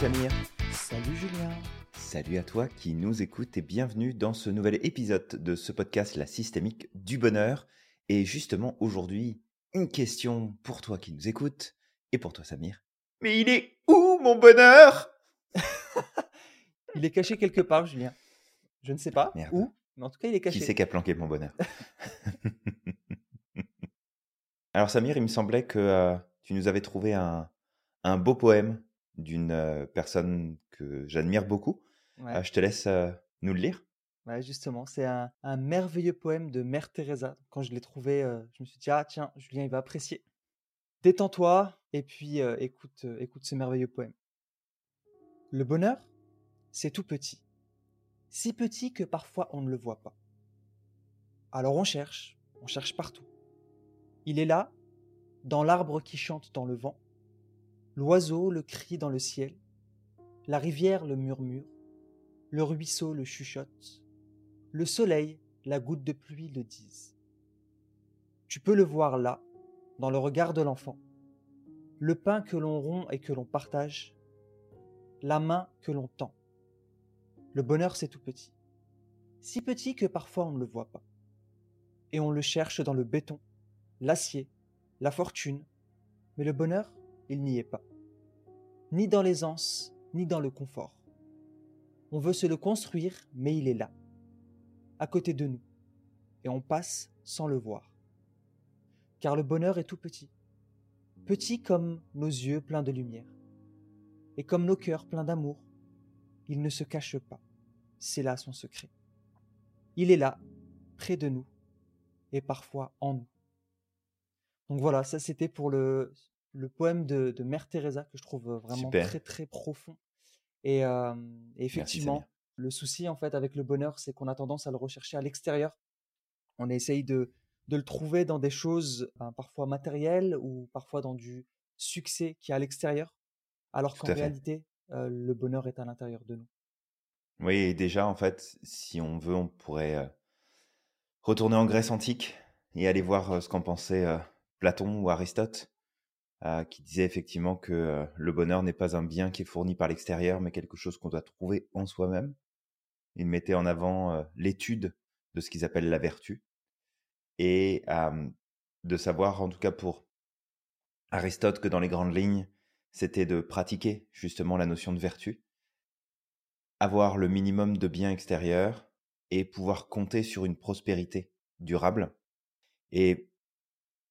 Samir. Salut Julien. Salut à toi qui nous écoute et bienvenue dans ce nouvel épisode de ce podcast La systémique du bonheur. Et justement aujourd'hui, une question pour toi qui nous écoute et pour toi Samir. Mais il est où mon bonheur? Il est caché quelque part Julien. Je ne sais pas Merde. où, mais en tout cas il est caché. Qui c'est qui a planqué mon bonheur? Alors Samir, il me semblait que euh, tu nous avais trouvé un, un beau poème d'une personne que j'admire beaucoup. Ouais. Euh, je te laisse nous le lire. Ouais, justement, c'est un, un merveilleux poème de Mère Teresa. Quand je l'ai trouvé, je me suis dit ah tiens, Julien il va apprécier. Détends-toi et puis euh, écoute, euh, écoute ce merveilleux poème. Le bonheur, c'est tout petit, si petit que parfois on ne le voit pas. Alors on cherche, on cherche partout. Il est là, dans l'arbre qui chante dans le vent, l'oiseau le crie dans le ciel, la rivière le murmure, le ruisseau le chuchote, le soleil, la goutte de pluie le disent. Tu peux le voir là, dans le regard de l'enfant, le pain que l'on rompt et que l'on partage, la main que l'on tend. Le bonheur, c'est tout petit. Si petit que parfois on ne le voit pas. Et on le cherche dans le béton, l'acier, la fortune. Mais le bonheur, il n'y est pas. Ni dans l'aisance, ni dans le confort. On veut se le construire, mais il est là, à côté de nous, et on passe sans le voir. Car le bonheur est tout petit, petit comme nos yeux pleins de lumière, et comme nos cœurs pleins d'amour. Il ne se cache pas, c'est là son secret. Il est là, près de nous, et parfois en nous. Donc voilà, ça c'était pour le, le poème de, de Mère Teresa que je trouve vraiment Super. très très profond. Et, euh, effectivement, le souci en fait avec le bonheur, c'est qu'on a tendance à le rechercher à l'extérieur. On essaye de, de le trouver dans des choses ben, parfois matérielles ou parfois dans du succès qui est à l'extérieur, alors qu'en réalité, euh, le bonheur est à l'intérieur de nous. Oui, et déjà, en fait, si on veut, on pourrait euh, retourner en Grèce antique et aller voir euh, ce qu'en pensait Platon ou Aristote, euh, qui disait effectivement que euh, le bonheur n'est pas un bien qui est fourni par l'extérieur, mais quelque chose qu'on doit trouver en soi-même. Il mettait en avant euh, l'étude de ce qu'ils appellent la vertu et de savoir, en tout cas pour Aristote, que dans les grandes lignes, c'était de pratiquer justement la notion de vertu avoir le minimum de biens extérieurs et pouvoir compter sur une prospérité durable. Et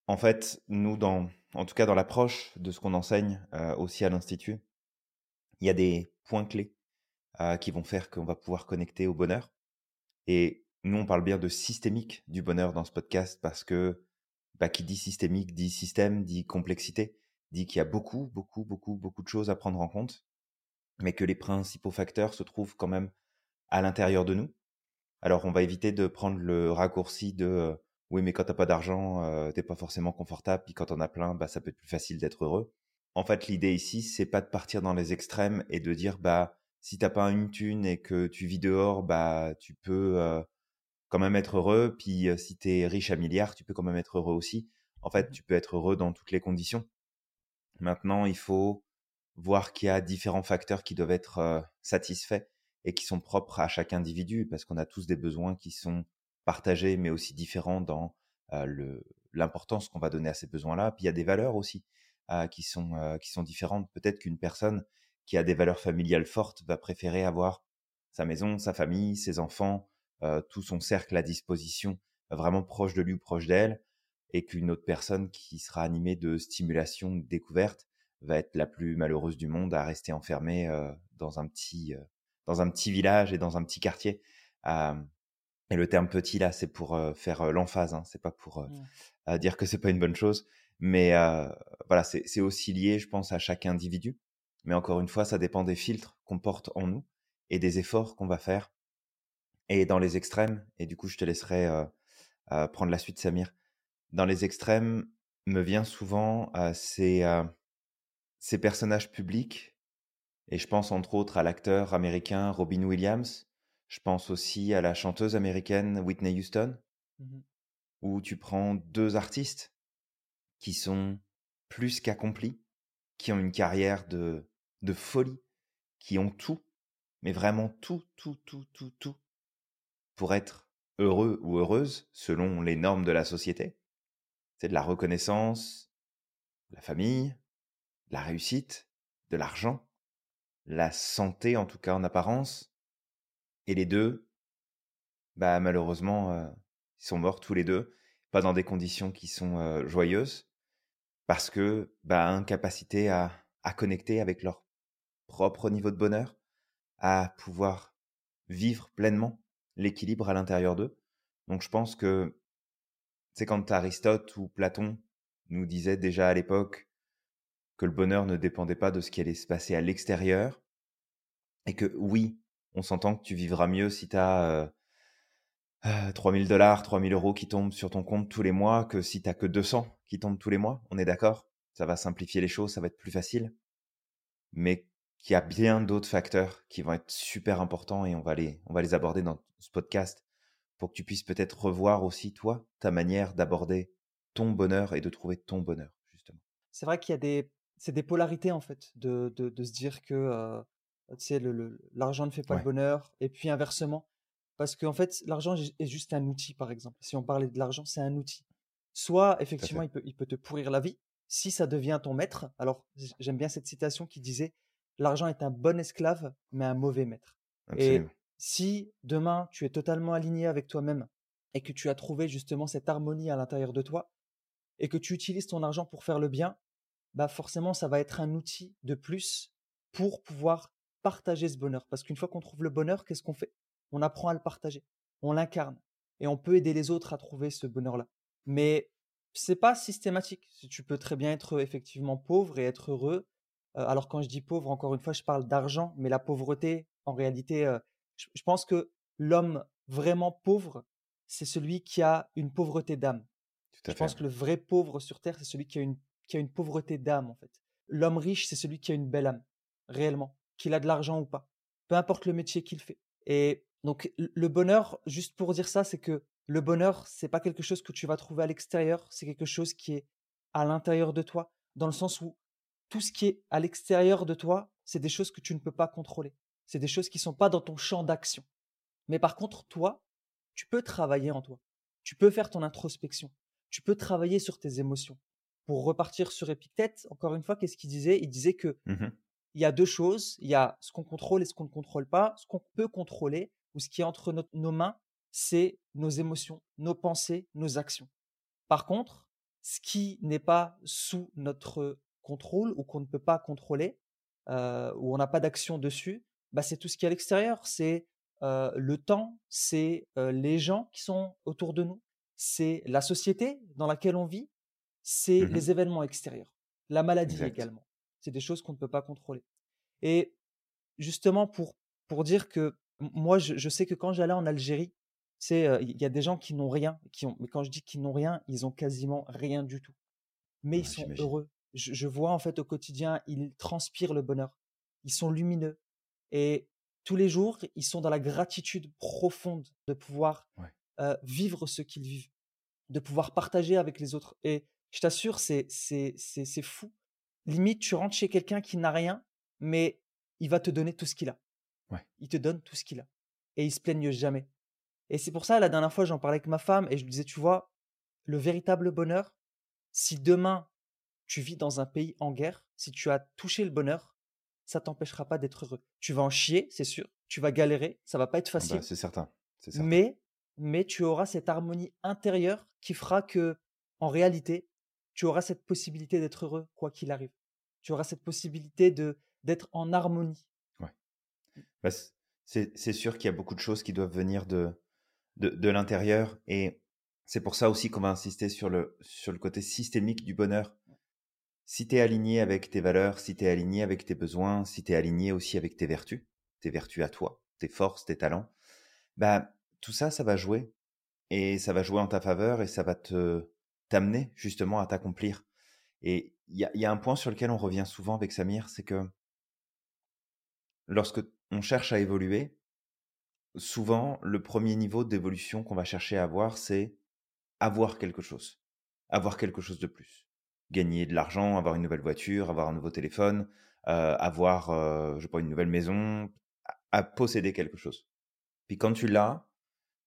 en fait, nous, dans, en tout cas dans l'approche de ce qu'on enseigne euh, aussi à l'Institut, il y a des points clés euh, qui vont faire qu'on va pouvoir connecter au bonheur. Et nous, on parle bien de systémique du bonheur dans ce podcast parce que bah, qui dit systémique dit système, dit complexité, dit qu'il y a beaucoup, beaucoup, beaucoup, beaucoup de choses à prendre en compte mais que les principaux facteurs se trouvent quand même à l'intérieur de nous. Alors, on va éviter de prendre le raccourci de euh, oui, mais quand t'as pas d'argent, euh, t'es pas forcément confortable, puis quand t'en as plein, bah ça peut être plus facile d'être heureux. En fait, l'idée ici, c'est pas de partir dans les extrêmes et de dire bah si t'as pas une thune et que tu vis dehors, bah tu peux euh, quand même être heureux. Puis euh, si t'es riche à milliards, tu peux quand même être heureux aussi. En fait, tu peux être heureux dans toutes les conditions. Maintenant, il faut voir qu'il y a différents facteurs qui doivent être euh, satisfaits et qui sont propres à chaque individu, parce qu'on a tous des besoins qui sont partagés, mais aussi différents dans l'importance qu'on va donner à ces besoins-là. Puis il y a des valeurs aussi qui, sont, qui sont différentes. Peut-être qu'une personne qui a des valeurs familiales fortes va préférer avoir sa maison, sa famille, ses enfants, tout son cercle à disposition, vraiment proche de lui ou proche d'elle, et qu'une autre personne qui sera animée de stimulation, de découverte, va être la plus malheureuse du monde à rester enfermée dans un petit dans un petit village et dans un petit quartier. Et le terme petit là, c'est pour euh, faire euh, l'emphase, hein, c'est pas pour euh, Mm. euh, dire que c'est pas une bonne chose, mais voilà, c'est aussi lié, je pense, à chaque individu. Mais encore une fois, ça dépend des filtres qu'on porte en nous et des efforts qu'on va faire. Et dans les extrêmes, et du coup, je te laisserai prendre la suite, Samir. Dans les extrêmes, me vient souvent ces ces personnages publics, et je pense entre autres à l'acteur américain Robin Williams, je pense aussi à la chanteuse américaine Whitney Houston, Mhm. où tu prends deux artistes qui sont plus qu'accomplis, qui ont une carrière de, de folie, qui ont tout, mais vraiment tout, tout, tout, tout, tout, pour être heureux ou heureuse selon les normes de la société. C'est de la reconnaissance, la famille, la réussite, de l'argent, la santé en tout cas en apparence. Et les deux, bah malheureusement, euh, ils sont morts tous les deux, pas dans des conditions qui sont euh, joyeuses, parce que bah incapacité à, à connecter avec leur propre niveau de bonheur, à pouvoir vivre pleinement l'équilibre à l'intérieur d'eux. Donc je pense que c'est quand Aristote ou Platon nous disaient déjà à l'époque que le bonheur ne dépendait pas de ce qui allait se passer à l'extérieur, et que oui, on s'entend que tu vivras mieux si tu as euh, 3000 euh, dollars, 3000 euros qui tombent sur ton compte tous les mois que si tu que 200 qui tombent tous les mois. On est d'accord? Ça va simplifier les choses, ça va être plus facile. Mais qu'il y a bien d'autres facteurs qui vont être super importants et on va les, aborder dans ce podcast pour que tu puisses peut-être revoir aussi, toi, ta manière d'aborder ton bonheur et de trouver ton bonheur, justement. C'est vrai qu'il y a des, c'est des polarités, en fait, de, de, de se dire que, euh, tu sais, l'argent ne fait pas le bonheur, et puis inversement. Parce qu'en fait, l'argent est juste un outil, par exemple. Si on parlait de l'argent, c'est un outil. Soit, effectivement, il peut, il peut te pourrir la vie, si ça devient ton maître. Alors, j'aime bien cette citation qui disait L'argent est un bon esclave, mais un mauvais maître. Et si demain, tu es totalement aligné avec toi-même et que tu as trouvé justement cette harmonie à l'intérieur de toi et que tu utilises ton argent pour faire le bien, bah forcément, ça va être un outil de plus pour pouvoir partager ce bonheur. Parce qu'une fois qu'on trouve le bonheur, qu'est-ce qu'on fait? On apprend à le partager, on l'incarne et on peut aider les autres à trouver ce bonheur-là. Mais c'est pas systématique. Tu peux très bien être effectivement pauvre et être heureux alors quand je dis pauvre, encore une fois, je parle d'argent, mais la pauvreté, en réalité, je, pense que l'homme vraiment pauvre, c'est celui qui a une pauvreté d'âme. Je pense que le vrai pauvre sur Terre, c'est celui qui a une, qui a une pauvreté d'âme, en fait. L'homme riche, c'est celui qui a une belle âme, réellement, qu'il a de l'argent ou pas, peu importe le métier qu'il fait. Et donc, le bonheur, juste pour dire ça, c'est que le bonheur, c'est pas quelque chose que tu vas trouver à l'extérieur, c'est quelque chose qui est à l'intérieur de toi, dans le sens où tout ce qui est à l'extérieur de toi, c'est des choses que tu ne peux pas contrôler. C'est des choses qui sont pas dans ton champ d'action. Mais par contre, toi, tu peux travailler en toi. Tu peux faire ton introspection. Tu peux travailler sur tes émotions. Pour repartir sur Épictète, encore une fois, qu'est-ce qu'il disait? Il disait que mmh il y a deux choses. Il y a ce qu'on contrôle et ce qu'on ne contrôle pas. Ce qu'on peut contrôler ou ce qui est entre nos mains, c'est nos émotions, nos pensées, nos actions. Par contre, ce qui n'est pas sous notre contrôle ou qu'on ne peut pas contrôler, euh, où on n'a pas d'action dessus, bah, c'est tout ce qui est à l'extérieur. C'est euh, le temps, c'est euh, les gens qui sont autour de nous, c'est la société dans laquelle on vit, c'est mmh les événements extérieurs, la maladie également. C'est des choses qu'on ne peut pas contrôler. Et justement, pour, pour dire que moi, je, sais que quand j'allais en Algérie, il y a des gens qui n'ont rien, qui ont, mais quand je dis qu'ils n'ont rien, ils ont quasiment rien du tout. Mais ils sont heureux, je, vois en fait au quotidien, ils transpirent le bonheur. Ils sont lumineux. Et tous les jours, ils sont dans la gratitude profonde de pouvoir vivre ce qu'ils vivent, de pouvoir partager avec les autres. Et je t'assure, c'est, c'est, c'est, fou. Limite, tu rentres chez quelqu'un qui n'a rien, mais il va te donner tout ce qu'il a. Il te donne tout ce qu'il a. Et il se plaigne jamais. Et c'est pour ça, la dernière fois, j'en parlais avec ma femme et je lui disais, tu vois, le véritable bonheur, si demain tu vis dans un pays en guerre, si tu as touché le bonheur, ça t'empêchera pas d'être heureux. Tu vas en chier, c'est sûr. Tu vas galérer, ça va pas être ah bah, facile. c'est certain. Mais, mais tu auras cette harmonie intérieure qui fera que, en réalité, tu auras cette possibilité d'être heureux quoi qu'il arrive. Tu auras cette possibilité de d'être en harmonie. Ouais. Bah, c'est sûr qu'il y a beaucoup de choses qui doivent venir de, de, de l'intérieur et c'est pour ça aussi qu'on va insister sur le, sur le côté systémique du bonheur si tu es aligné avec tes valeurs, si tu es aligné avec tes besoins, si tu es aligné aussi avec tes vertus, tes vertus à toi, tes forces, tes talents, bah, tout ça, ça va jouer. Et ça va jouer en ta faveur et ça va te t'amener justement à t'accomplir. Et il y a, un point sur lequel on revient souvent avec Samir, c'est que lorsque on cherche à évoluer, souvent le premier niveau d'évolution qu'on va chercher à avoir, c'est avoir quelque chose, avoir quelque chose de plus gagner de l'argent, avoir une nouvelle voiture, avoir un nouveau téléphone, avoir, je sais pas, une nouvelle maison, à, posséder quelque chose. Puis quand tu l'as,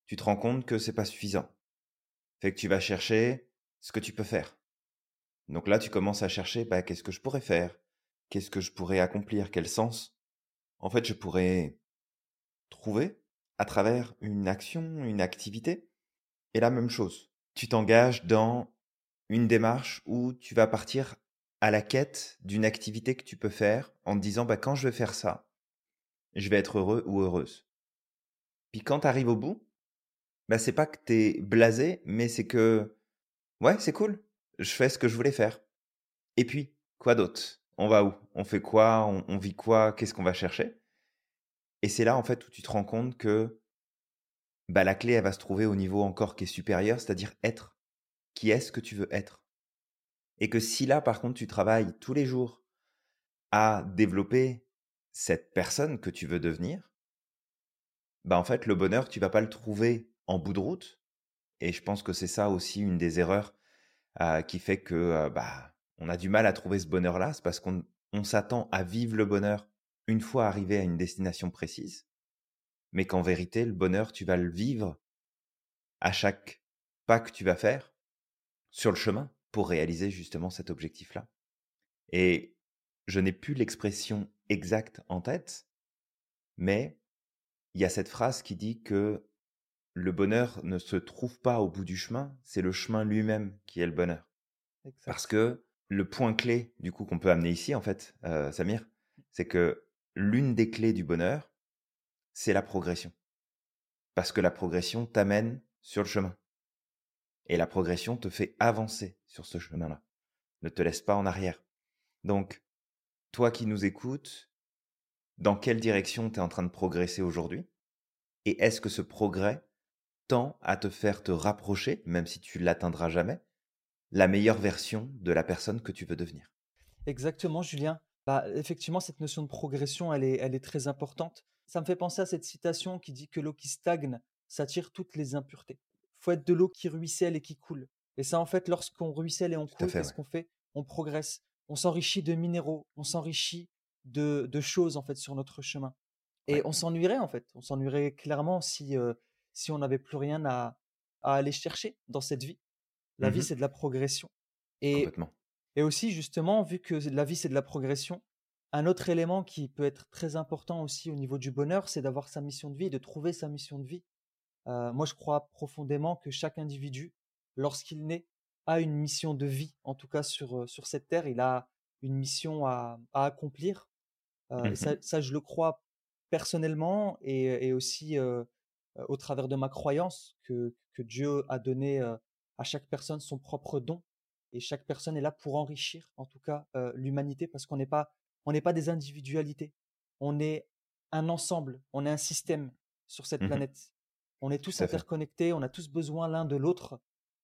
tu te rends compte que c'est pas suffisant. Fait que tu vas chercher ce que tu peux faire. Donc là, tu commences à chercher, bah, qu'est-ce que je pourrais faire? Qu'est-ce que je pourrais accomplir? Quel sens? En fait, je pourrais trouver à travers une action, une activité. Et la même chose, tu t'engages dans une démarche où tu vas partir à la quête d'une activité que tu peux faire en te disant bah, quand je vais faire ça, je vais être heureux ou heureuse. Puis quand tu arrives au bout, bah, c'est pas que tu es blasé, mais c'est que ouais, c'est cool, je fais ce que je voulais faire. Et puis, quoi d'autre? On va où? On fait quoi? On, vit quoi? Qu'est-ce qu'on va chercher? Et c'est là, en fait, où tu te rends compte que bah, la clé, elle va se trouver au niveau encore qui est supérieur, c'est-à-dire être. Qui est-ce que tu veux être? Et que si là, par contre, tu travailles tous les jours à développer cette personne que tu veux devenir, bah en fait, le bonheur, tu vas pas le trouver en bout de route. Et je pense que c'est ça aussi une des erreurs qui fait que bah, on a du mal à trouver ce bonheur-là, c'est parce qu'on s'attend à vivre le bonheur une fois arrivé à une destination précise, mais qu'en vérité, le bonheur, tu vas le vivre à chaque pas que tu vas faire sur le chemin pour réaliser justement cet objectif-là. Et je n'ai plus l'expression exacte en tête, mais il y a cette phrase qui dit que le bonheur ne se trouve pas au bout du chemin, c'est le chemin lui-même qui est le bonheur. Parce que le point clé, du coup, qu'on peut amener ici, en fait, euh, Samir, c'est que l'une des clés du bonheur, c'est la progression. Parce que la progression t'amène sur le chemin. Et la progression te fait avancer sur ce chemin-là. Ne te laisse pas en arrière. Donc, toi qui nous écoutes, dans quelle direction tu es en train de progresser aujourd'hui? Et est-ce que ce progrès à te faire te rapprocher, même si tu l'atteindras jamais, la meilleure version de la personne que tu veux devenir. Exactement, Julien. Bah, effectivement, cette notion de progression, elle est, elle est très importante. Ça me fait penser à cette citation qui dit que l'eau qui stagne s'attire toutes les impuretés. faut être de l'eau qui ruisselle et qui coule. Et ça, en fait, lorsqu'on ruisselle et on coule, qu'est-ce qu'on fait? On progresse. On s'enrichit de minéraux, on s'enrichit de, de, choses, en fait, sur notre chemin. Et on s'ennuierait, en fait. On s'ennuierait clairement si, euh, si on n'avait plus rien à, aller chercher dans cette vie. La vie, mmh c'est de la progression. Et, et aussi, justement, vu que la vie, c'est de la progression, un autre élément qui peut être très important aussi au niveau du bonheur, c'est d'avoir sa mission de vie, de trouver sa mission de vie. Euh, moi, je crois profondément que chaque individu, lorsqu'il naît, a une mission de vie, en tout cas sur, euh, sur cette terre, il a une mission à, accomplir. Euh, mmh ça, je le crois personnellement et, et aussi au travers de ma croyance que, que Dieu a donné à chaque personne son propre don. Et chaque personne est là pour enrichir en tout cas l'humanité parce qu'on n'est pas on n'est pas des individualités. On est un ensemble on est un système sur cette mmh planète. On est tous interconnectés on a tous besoin l'un de l'autre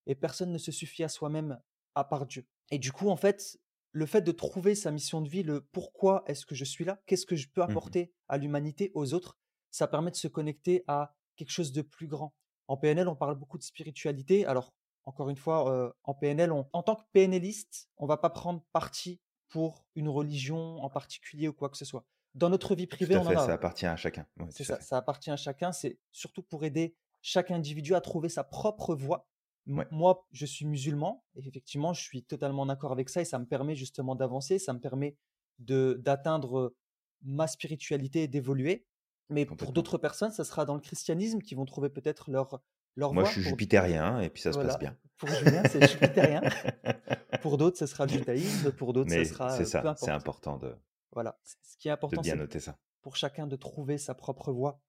et personne ne se suffit à soi-même à part Dieu. Et du coup en fait le fait de trouver sa mission de vie le pourquoi est-ce que je suis là qu'est-ce que je peux mmh apporter à l'humanité aux autres ça permet de se connecter à quelque chose de plus grand. En PNL, on parle beaucoup de spiritualité. Alors, encore une fois, euh, en PNL, en tant que PNListe, on va pas prendre parti pour une religion en particulier ou quoi que ce soit. Dans notre vie privée, on Ça appartient à chacun. c'est ça, ça appartient à chacun. C'est surtout pour aider chaque individu à trouver sa propre voie. Moi, je suis musulman et effectivement, je suis totalement d'accord avec ça et ça me permet justement d'avancer, ça me permet de d'atteindre ma spiritualité et d'évoluer. Mais pour d'autres personnes, ça sera dans le christianisme qui vont trouver peut-être leur, leur Moi, je suis jupitérien et puis ça se passe bien. Pour Julien, c'est jupitérien. pour d'autres, ce sera le judaïsme. Pour d'autres, ce sera. C'est ça, c'est important de. Voilà. Ce qui est important, c'est noter ça. Pour chacun de trouver sa propre voie.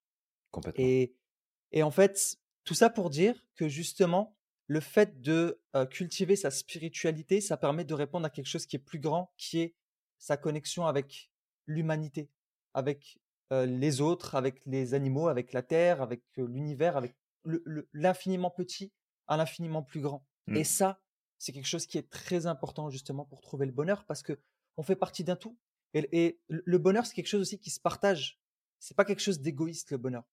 Complètement. Et, et en fait, tout ça pour dire que justement, le fait de cultiver sa spiritualité, ça permet de répondre à quelque chose qui est plus grand, qui est sa connexion avec l'humanité, avec les autres, avec les animaux, avec la terre, avec l'univers, avec l'infiniment petit à l'infiniment plus grand. Et mmh. ça, c'est quelque chose qui est très important justement pour trouver le bonheur parce que on fait partie d'un tout. Et, le bonheur, c'est quelque chose aussi qui se partage. C'est pas quelque chose d'égoïste le bonheur.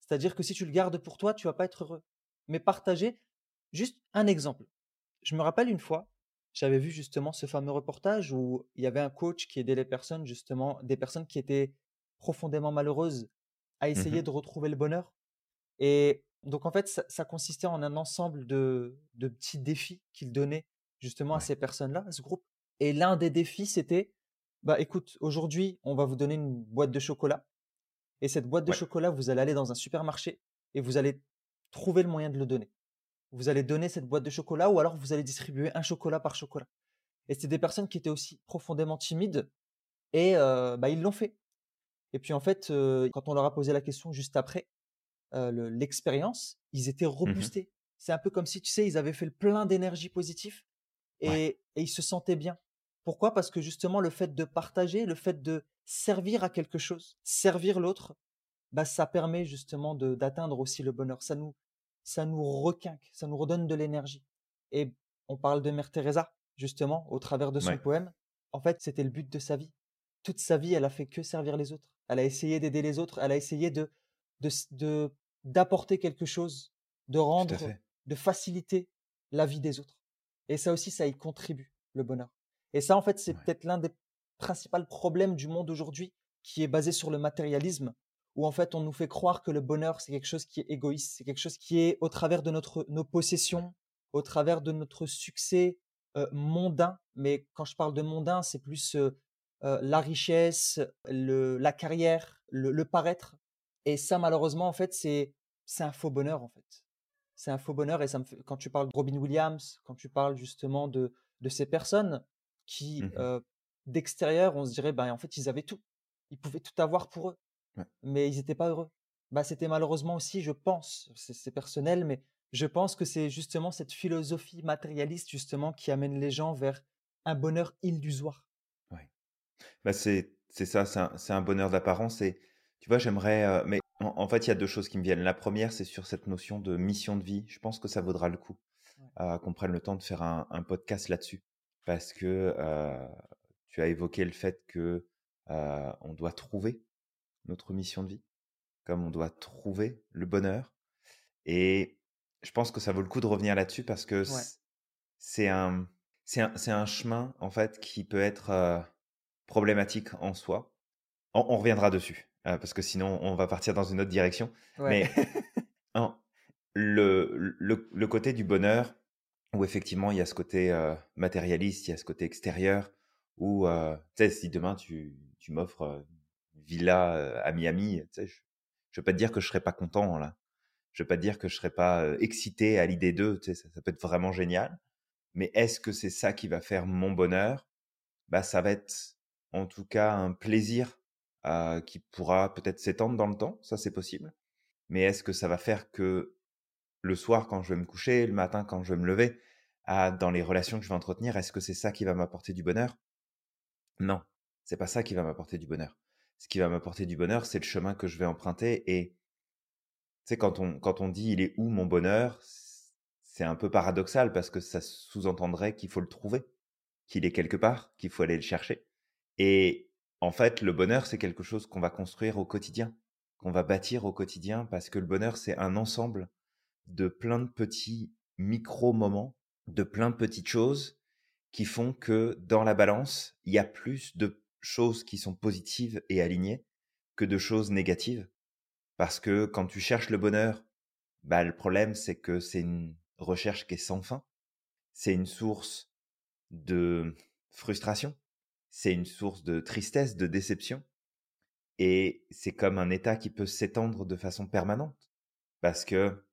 C'est-à-dire que si tu le gardes pour toi, tu vas pas être heureux. Mais partager, juste un exemple. Je me rappelle une fois, j'avais vu justement ce fameux reportage où il y avait un coach qui aidait les personnes, justement, des personnes qui étaient profondément malheureuses à Mmh essayer de retrouver le bonheur. Et donc, en fait, ça, ça consistait en un ensemble de, de petits défis qu'il donnait justement à ces personnes-là, à ce groupe. Et l'un des défis, c'était, bah écoute, aujourd'hui, on va vous donner une boîte de chocolat. Et cette boîte de Ouais. chocolat, vous allez aller dans un supermarché et vous allez trouver le moyen de le donner. Vous allez donner cette boîte de chocolat ou alors vous allez distribuer un chocolat par chocolat. Et c'était des personnes qui étaient aussi profondément timides et euh, bah, ils l'ont fait. Et puis en fait, euh, quand on leur a posé la question juste après euh, le- l'expérience, ils étaient Mmh mh. reboostés. C'est un peu comme si, tu sais, ils avaient fait le plein d'énergie positive Ouais. et, et ils se sentaient bien. Pourquoi? Parce que justement, le fait de partager, le fait de servir à quelque chose, servir l'autre, bah, ça permet justement d'atteindre aussi le bonheur. Ça nous, ça nous requinque, ça nous redonne de l'énergie. Et on parle de Mère Teresa, justement, au travers de son Ouais. poème. En fait, c'était le but de sa vie. Toute sa vie, elle a fait que servir les autres. Elle a essayé d'aider les autres. Elle a essayé de d'apporter quelque chose, de rendre, de faciliter la vie des autres. Et ça aussi, ça y contribue, le bonheur. Et ça, en fait, c'est Ouais. peut-être l'un des principaux problèmes du monde aujourd'hui, qui est basé sur le matérialisme, où en fait, on nous fait croire que le bonheur, c'est quelque chose qui est égoïste, c'est quelque chose qui est au travers de notre, nos possessions, au travers de notre succès euh, mondain. Mais quand je parle de mondain, c'est plus euh, euh, la richesse, le, la carrière, le, le paraître. Et ça, malheureusement, en fait, c'est un faux bonheur, en fait. C'est un faux bonheur. Et ça me fait, quand tu parles de Robin Williams, quand tu parles justement de, de ces personnes qui, Mmh mh. euh, d'extérieur, on se dirait, ben, en fait, ils avaient tout. Ils pouvaient tout avoir pour eux, Ouais. mais ils n'étaient pas heureux. Bah, c'était malheureusement aussi, je pense, c'est c'est personnel, mais je pense que c'est justement cette philosophie matérialiste, justement, qui amène les gens vers un bonheur illusoire. Bah, c'est c'est ça, c'est un c'est un bonheur d'apparence et tu vois, j'aimerais, heu, mais en en fait, il y a 2 choses qui me viennent. La première, c'est sur cette notion de mission de vie. Je pense que ça vaudra le coup, Ouais. heu, qu'on prenne le temps de faire un un podcast là-dessus. Parce que, heu, tu as évoqué le fait que, heu, on doit trouver notre mission de vie, comme on doit trouver le bonheur et je pense que ça vaut le coup de revenir là-dessus parce que Ouais. c c'est un c'est un c'est un chemin, en fait, qui peut être, problématique en soi. On on reviendra dessus, heu, parce que sinon on va partir dans une autre direction. Ouais. Mais le le le côté du bonheur où effectivement il y a ce côté, heu, matérialiste, il y a ce côté extérieur où, heu, tu sais, si demain tu tu m'offres, une villa, à Miami, tu sais, je je vais pas te dire que je serais pas content, là. Je vais pas te dire que je serais pas, excité à l'idée de, tu sais, ça ça peut être vraiment génial. Mais est-ce que c'est ça qui va faire mon bonheur? Bah, ça va être en tout cas un plaisir, qui pourra peut-être s'étendre dans le temps, ça c'est possible. Mais est-ce que ça va faire que le soir quand je vais me coucher, le matin quand je vais me lever, dans les relations que je vais entretenir, est-ce que c'est ça qui va m'apporter du bonheur? Non, c'est pas ça qui va m'apporter du bonheur. Ce qui va m'apporter du bonheur, c'est le chemin que je vais emprunter et tu sais, quand on quand on dit: «Il est où mon bonheur?» c'est un peu paradoxal parce que ça sous-entendrait qu'il faut le trouver, qu'il est quelque part, qu'il faut aller le chercher et en fait, le bonheur, c'est quelque chose qu'on va construire au quotidien, qu'on va bâtir au quotidien parce que le bonheur, c'est un ensemble de plein de petits micro-moments, de plein de petites choses qui font que dans la balance, il y a plus de choses qui sont positives et alignées que de choses négatives. Parce que quand tu cherches le bonheur, bah, le problème, c'est que c'est une recherche qui est sans fin. C'est une source de frustration. C'est une source de tristesse, de déception. Et c'est comme un état qui peut s'étendre de façon permanente. Parce que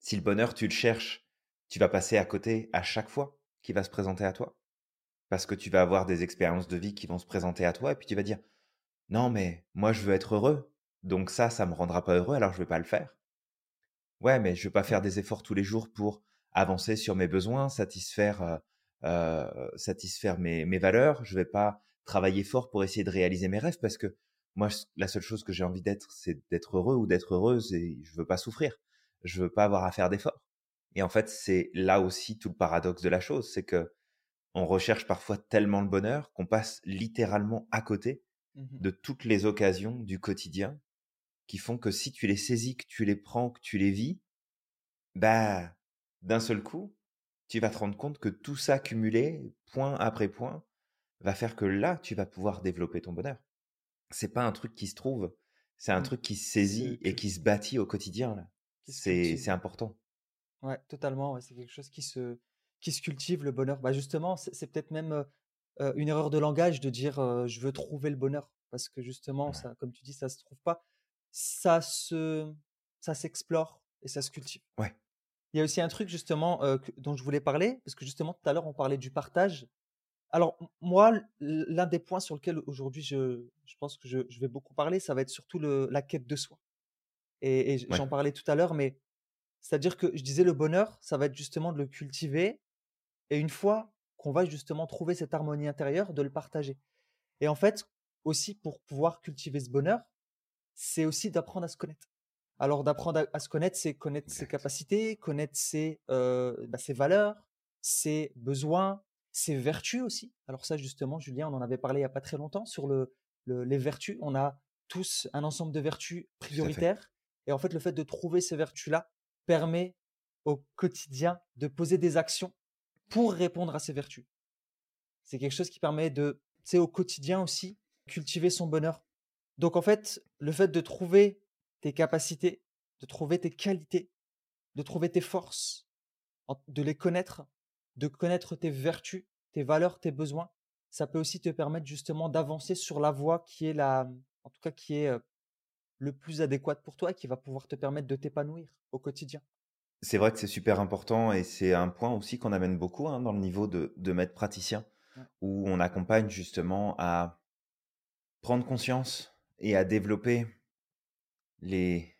si le bonheur, tu le cherches, tu vas passer à côté à chaque fois qu'il va se présenter à toi. Parce que tu vas avoir des expériences de vie qui vont se présenter à toi et puis tu vas dire non mais moi je veux être heureux donc ça ça me rendra pas heureux alors je vais pas le faire. Ouais mais je vais pas faire des efforts tous les jours pour avancer sur mes besoins, satisfaire euh, satisfaire mes, mes valeurs, je vais pas travailler fort pour essayer de réaliser mes rêves parce que moi la seule chose que j'ai envie d'être c'est d'être heureux ou d'être heureuse et je veux pas souffrir. Je veux pas avoir à faire d'efforts. Et en fait, c'est là aussi tout le paradoxe de la chose, c'est que on recherche parfois tellement le bonheur qu'on passe littéralement à côté Mhm. de toutes les occasions du quotidien qui font que si tu les saisis, que tu les prends, que tu les vis, bah, d'un seul coup, tu vas te rendre compte que tout ça cumulé, point après point, va faire que là, tu vas pouvoir développer ton bonheur. C'est pas un truc qui se trouve, c'est un Mmh. truc qui se saisit et qui se bâtit au quotidien. C'est important. Ouais, totalement. ouais, c'est quelque chose qui se, qui se cultive, le bonheur. Bah justement, c'est peut-être même euh, une erreur de langage de dire euh, je veux trouver le bonheur. Parce que justement, ça, comme tu dis, ça se trouve pas. Ça se, ça s'explore et ça se cultive. Ouais. Il y a aussi un truc justement euh, que- dont je voulais parler, parce que justement tout à l'heure on parlait du partage. Alors moi, l'un des points sur lequel aujourd'hui je, je pense que je, je vais beaucoup parler, ça va être surtout le, la quête de soi. Et, et j- Ouais. j'en parlais tout à l'heure, mais c'est-à-dire que je disais le bonheur, ça va être justement de le cultiver, et une fois qu'on va justement trouver cette harmonie intérieure, de le partager. Et en fait, aussi pour pouvoir cultiver ce bonheur, c'est aussi d'apprendre à se connaître. Alors d'apprendre à, à se connaître, c'est connaître ses capacités, connaître ses, euh, bah, ses valeurs, ses besoins, ses vertus aussi. Alors ça justement, Julien, on en avait parlé il n'y a pas très longtemps sur le, le- les vertus. On a tous un ensemble de vertus prioritaires. Et en fait, le fait de trouver ces vertus-là permet au quotidien de poser des actions pour répondre à ces vertus. C'est quelque chose qui permet de, tu sais, au quotidien aussi, cultiver son bonheur. Donc en fait, le fait de trouver tes capacités, de trouver tes qualités, de trouver tes forces, de les connaître, de connaître tes vertus, tes valeurs, tes besoins, ça peut aussi te permettre justement d'avancer sur la voie qui est la, en tout cas qui est le plus adéquate pour toi et qui va pouvoir te permettre de t'épanouir au quotidien. C'est vrai que c'est super important et c'est un point aussi qu'on amène beaucoup hein, dans le niveau de, de maître praticien, Ouais. où on accompagne justement à prendre conscience et à développer les,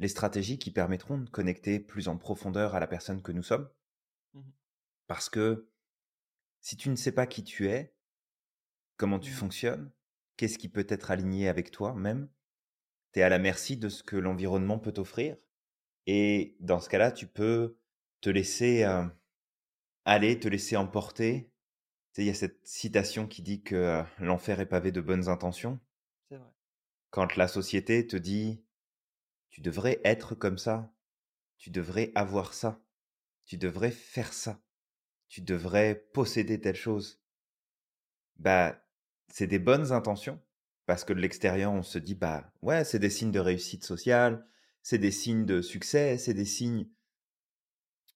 les stratégies qui permettront de connecter plus en profondeur à la personne que nous sommes? Mhm. Parce que si tu ne sais pas qui tu es, comment tu Mhm. fonctionnes, qu'est-ce qui peut être aligné avec toi même, tu es à la merci de ce que l'environnement peut t'offrir. Et dans ce cas-là, tu peux te laisser euh, aller, te laisser emporter. Il y a cette citation qui dit que euh, l'enfer est pavé de bonnes intentions. C'est vrai. Quand la société te dit tu devrais être comme ça, tu devrais avoir ça, tu devrais faire ça, tu devrais posséder telle chose, bah c'est des bonnes intentions parce que de l'extérieur on se dit bah ouais c'est des signes de réussite sociale, c'est des signes de succès, c'est des signes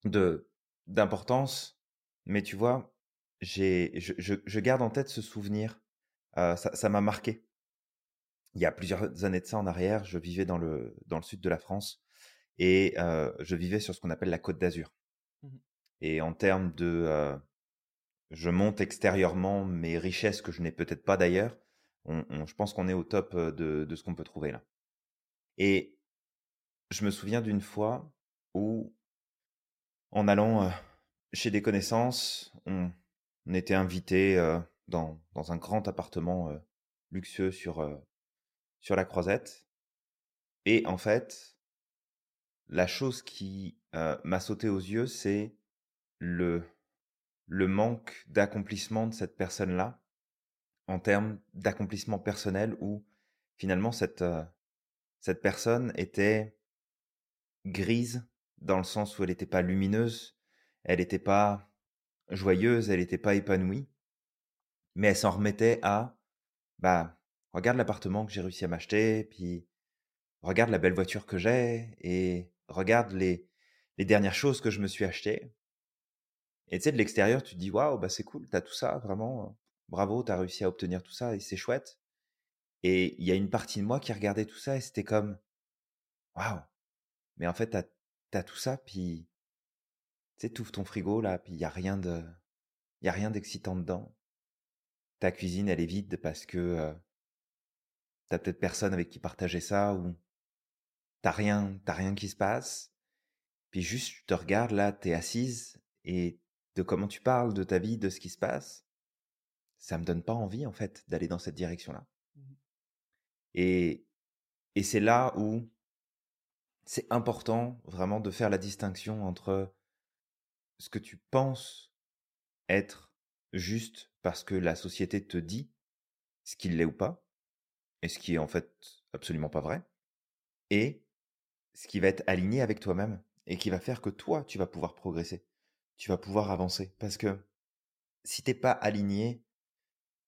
de d'importance, mais tu vois j'ai je, je, je garde en tête ce souvenir, euh, ça ça m'a marqué il y a plusieurs années de ça en arrière, je vivais dans le, dans le sud de la France et euh, je vivais sur ce qu'on appelle la Côte d'Azur. Mhm. Et en termes de... euh, je monte extérieurement mes richesses que je n'ai peut-être pas d'ailleurs, on, on- je pense qu'on est au top euh, de, de ce qu'on peut trouver là. Et je me souviens d'une fois où, en allant euh, chez des connaissances, on, on était invité dans, dans un grand appartement luxueux sur, sur la Croisette. Et en fait, la chose qui euh, m'a sauté aux yeux, c'est le, le manque d'accomplissement de cette personne-là en termes d'accomplissement personnel où finalement cette, euh, cette personne était grise dans le sens où elle n'était pas lumineuse, elle n'était pas joyeuse, elle n'était pas épanouie, mais elle s'en remettait à, bah, regarde l'appartement que j'ai réussi à m'acheter, puis regarde la belle voiture que j'ai et regarde les, dernières choses que je me suis achetées. Et tu sais, de l'extérieur, tu te dis, waouh, bah c'est cool, t'as tout ça, vraiment, bravo, t'as réussi à obtenir tout ça et c'est chouette. Et il y a une partie de moi qui regardait tout ça et c'était comme, waouh, mais en fait, t'as as tout ça, puis tu sais, t'ouvres ton frigo là, puis il y a rien de, y a rien d'excitant dedans. Ta cuisine, elle est vide parce que euh, t'as peut-être personne avec qui partager ça ou t'as rien, t'as rien qui se passe. Puis juste, tu te regardes là, t'es assise et de comment tu parles, de ta vie, de ce qui se passe, ça me donne pas envie en fait d'aller dans cette direction-là. Mhm. Et, et c'est là où c'est important vraiment de faire la distinction entre ce que tu penses être juste parce que la société te dit ce qu'il l'est ou pas, et ce qui est en fait absolument pas vrai, et ce qui va être aligné avec toi-même et qui va faire que toi, tu vas pouvoir progresser. tu vas pouvoir avancer. Parce que si t'es pas aligné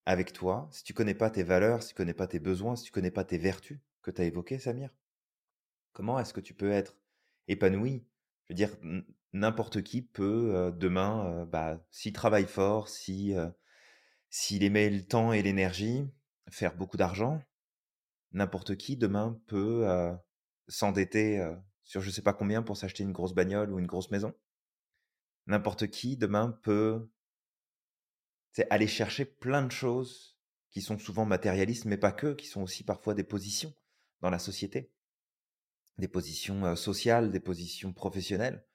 avec toi, si tu connais pas tes valeurs, si tu connais pas tes besoins, si tu connais pas tes vertus que tu as évoquées, Samir, comment est-ce que tu peux être épanoui? Je veux dire, n'importe qui peut demain, bah, s'il travaille fort, si s'il émet le temps et l'énergie, faire beaucoup d'argent, n'importe qui demain peut s'endetter sur je sais pas combien pour s'acheter une grosse bagnole ou une grosse maison. N'importe qui demain peut aller chercher plein de choses qui sont souvent matérialistes, mais pas que, qui sont aussi parfois des positions dans la société, des positions sociales, des positions professionnelles.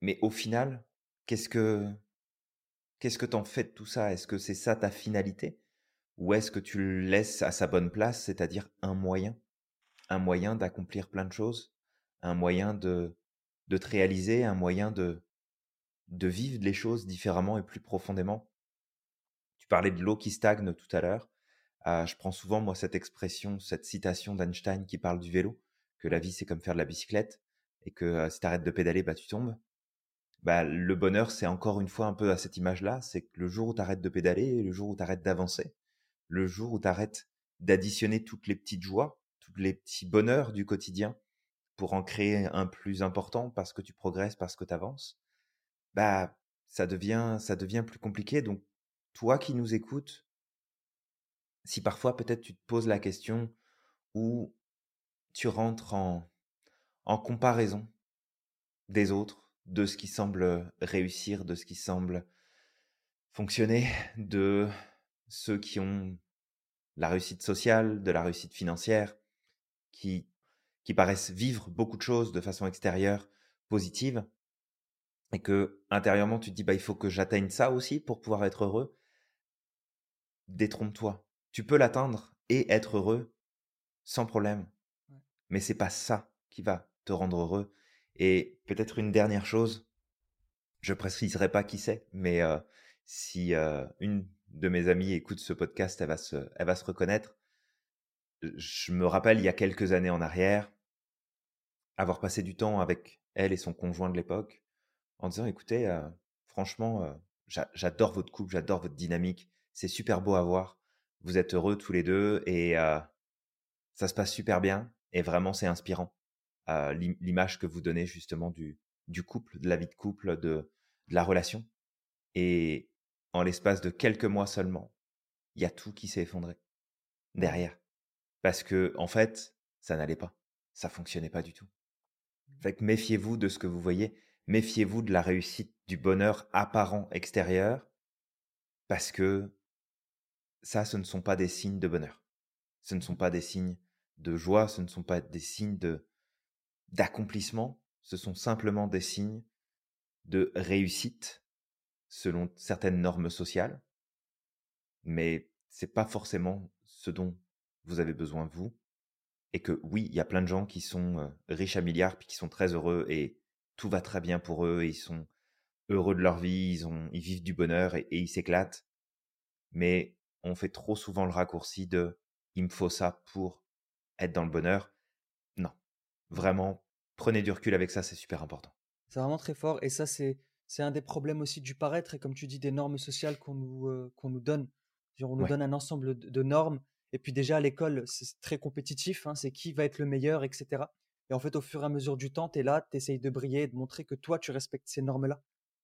mais au final, qu'est-ce que qu'est-ce que t'en fais de tout ça? Est-ce que c'est ça ta finalité? Ou est-ce que tu le laisses à sa bonne place, c'est-à-dire un moyen, un moyen d'accomplir plein de choses, un moyen de, te réaliser, un moyen de, vivre les choses différemment et plus profondément? Tu parlais de l'eau qui stagne tout à l'heure. Ah, je prends souvent, moi, cette expression, cette citation d'Einstein qui parle du vélo, que la vie, c'est comme faire de la bicyclette, et que euh, si tu arrêtes de pédaler, bah, tu tombes. Bah, le bonheur, c'est encore une fois un peu à cette image-là, c'est que le jour où tu arrêtes de pédaler, le jour où tu arrêtes d'avancer, le jour où tu arrêtes d'additionner toutes les petites joies, tous les petits bonheurs du quotidien pour en créer un plus important parce que tu progresses, parce que tu avances, bah, ça devient, ça devient plus compliqué. Donc, toi qui nous écoutes, si parfois peut-être tu te poses la question ou tu rentres en, en comparaison des autres, de ce qui semble réussir, de ce qui semble fonctionner, de ceux qui ont la réussite sociale, de la réussite financière, qui, qui paraissent vivre beaucoup de choses de façon extérieure positive, et que intérieurement tu te dis bah il faut que j'atteigne ça aussi pour pouvoir être heureux. Détrompe-toi. Tu peux l'atteindre et être heureux sans problème. Mais c'est pas ça qui va te rendre heureux. Et peut-être une dernière chose, je préciserai pas qui c'est, mais euh, si euh, une de mes amis écoute ce podcast, elle va se, elle va se reconnaître. Je me rappelle il y a quelques années en arrière, avoir passé du temps avec elle et son conjoint de l'époque, en disant écoutez, euh, franchement, euh, j'adore votre couple, j'adore votre dynamique, c'est super beau à voir, vous êtes heureux tous les deux et euh, ça se passe super bien et vraiment c'est inspirant l'image que vous donnez justement du, du couple, de la vie de couple, de, de la relation. Et en l'espace de quelques mois seulement, il y a tout qui s'est effondré derrière. Parce que, en fait, ça n'allait pas. Ça fonctionnait pas du tout. Mmh. Fait que méfiez-vous de ce que vous voyez. Méfiez-vous de la réussite, du bonheur apparent extérieur. Parce que ça, ce ne sont pas des signes de bonheur. Ce ne sont pas des signes de joie. Ce ne sont pas des signes de, d'accomplissement. Ce sont simplement des signes de réussite selon certaines normes sociales, mais c'est pas forcément ce dont vous avez besoin vous. Et que oui, il y a plein de gens qui sont riches à milliards puis qui sont très heureux et tout va très bien pour eux, ils sont heureux de leur vie, ils, ont, ils vivent du bonheur et, ils s'éclatent. Mais on fait trop souvent le raccourci de il me faut ça pour être dans le bonheur. Non, vraiment, prenez du recul avec ça, c'est super important. C'est vraiment très fort et ça, c'est c'est un des problèmes aussi du paraître et comme tu dis des normes sociales qu'on nous euh, qu'on nous donne. on nous donne un ensemble de, normes et puis déjà à l'école c'est très compétitif, hein, c'est qui va être le meilleur, etc. Et en fait au fur et à mesure du temps, tu es là, tu essayes de briller, de montrer que toi tu respectes ces normes-là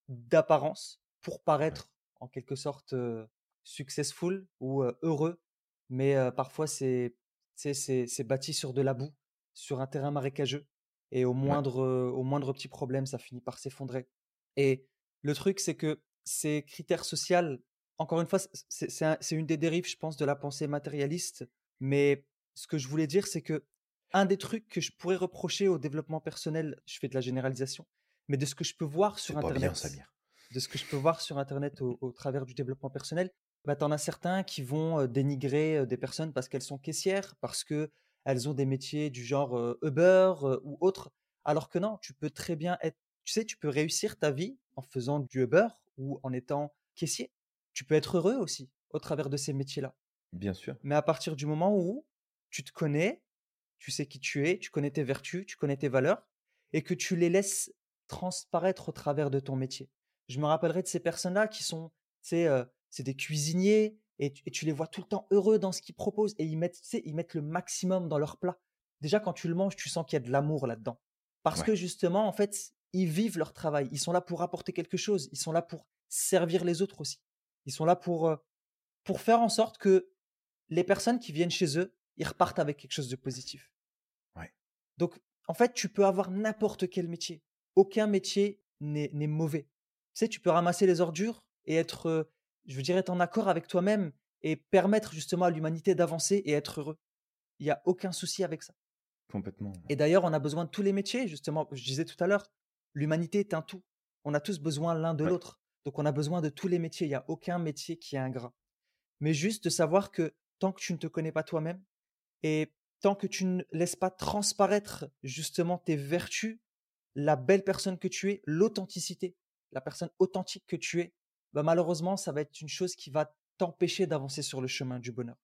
d'apparence pour paraître en quelque sorte euh, successful ou euh, heureux, mais parfois c'est c'est bâti sur de la boue, sur un terrain marécageux et au moindre au moindre petit problème, ça finit par s'effondrer. Et le truc, c'est que ces critères sociaux, encore une fois, c'est une des dérives, je pense, de la pensée matérialiste. Mais ce que je voulais dire, c'est que un des trucs que je pourrais reprocher au développement personnel, je fais de la généralisation, mais de ce que je peux voir sur Internet, de ce que je peux voir sur Internet au, travers du développement personnel, bah, tu en as certains qui vont dénigrer des personnes parce qu'elles sont caissières, parce qu'elles ont des métiers du genre Uber ou autre, alors que non, tu peux très bien être tu sais, tu peux réussir ta vie en faisant du Uber ou en étant caissier. Tu peux être heureux aussi au travers de ces métiers-là. Bien sûr. Mais à partir du moment où tu te connais, tu sais qui tu es, tu connais tes vertus, tu connais tes valeurs, et que tu les laisses transparaître au travers de ton métier. Je me rappellerai de ces personnes-là qui sont, c'est c'est des cuisiniers et tu, les vois tout le temps heureux dans ce qu'ils proposent et ils mettent, ils mettent le maximum dans leur plat. Déjà, quand tu le manges, tu sens qu'il y a de l'amour là-dedans. Parce que justement, en fait, ils vivent leur travail. Ils sont là pour apporter quelque chose. Ils sont là pour servir les autres aussi. Ils sont là pour, pour faire en sorte que les personnes qui viennent chez eux, ils repartent avec quelque chose de positif. Donc, en fait, tu peux avoir n'importe quel métier. Aucun métier n'est mauvais. Tu sais, tu peux ramasser les ordures et être, je veux dire, être en accord avec toi-même et permettre justement à l'humanité d'avancer et être heureux. Il n'y a aucun souci avec ça. Complètement. Et d'ailleurs, on a besoin de tous les métiers, justement. Je disais tout à l'heure, l'humanité est un tout. On a tous besoin l'un de l'autre. Donc, on a besoin de tous les métiers. Il n'y a aucun métier qui est ingrat. Mais juste de savoir que tant que tu ne te connais pas toi-même et tant que tu ne laisses pas transparaître justement tes vertus, la belle personne que tu es, l'authenticité, la personne authentique que tu es, bah malheureusement, ça va être une chose qui va t'empêcher d'avancer sur le chemin du bonheur.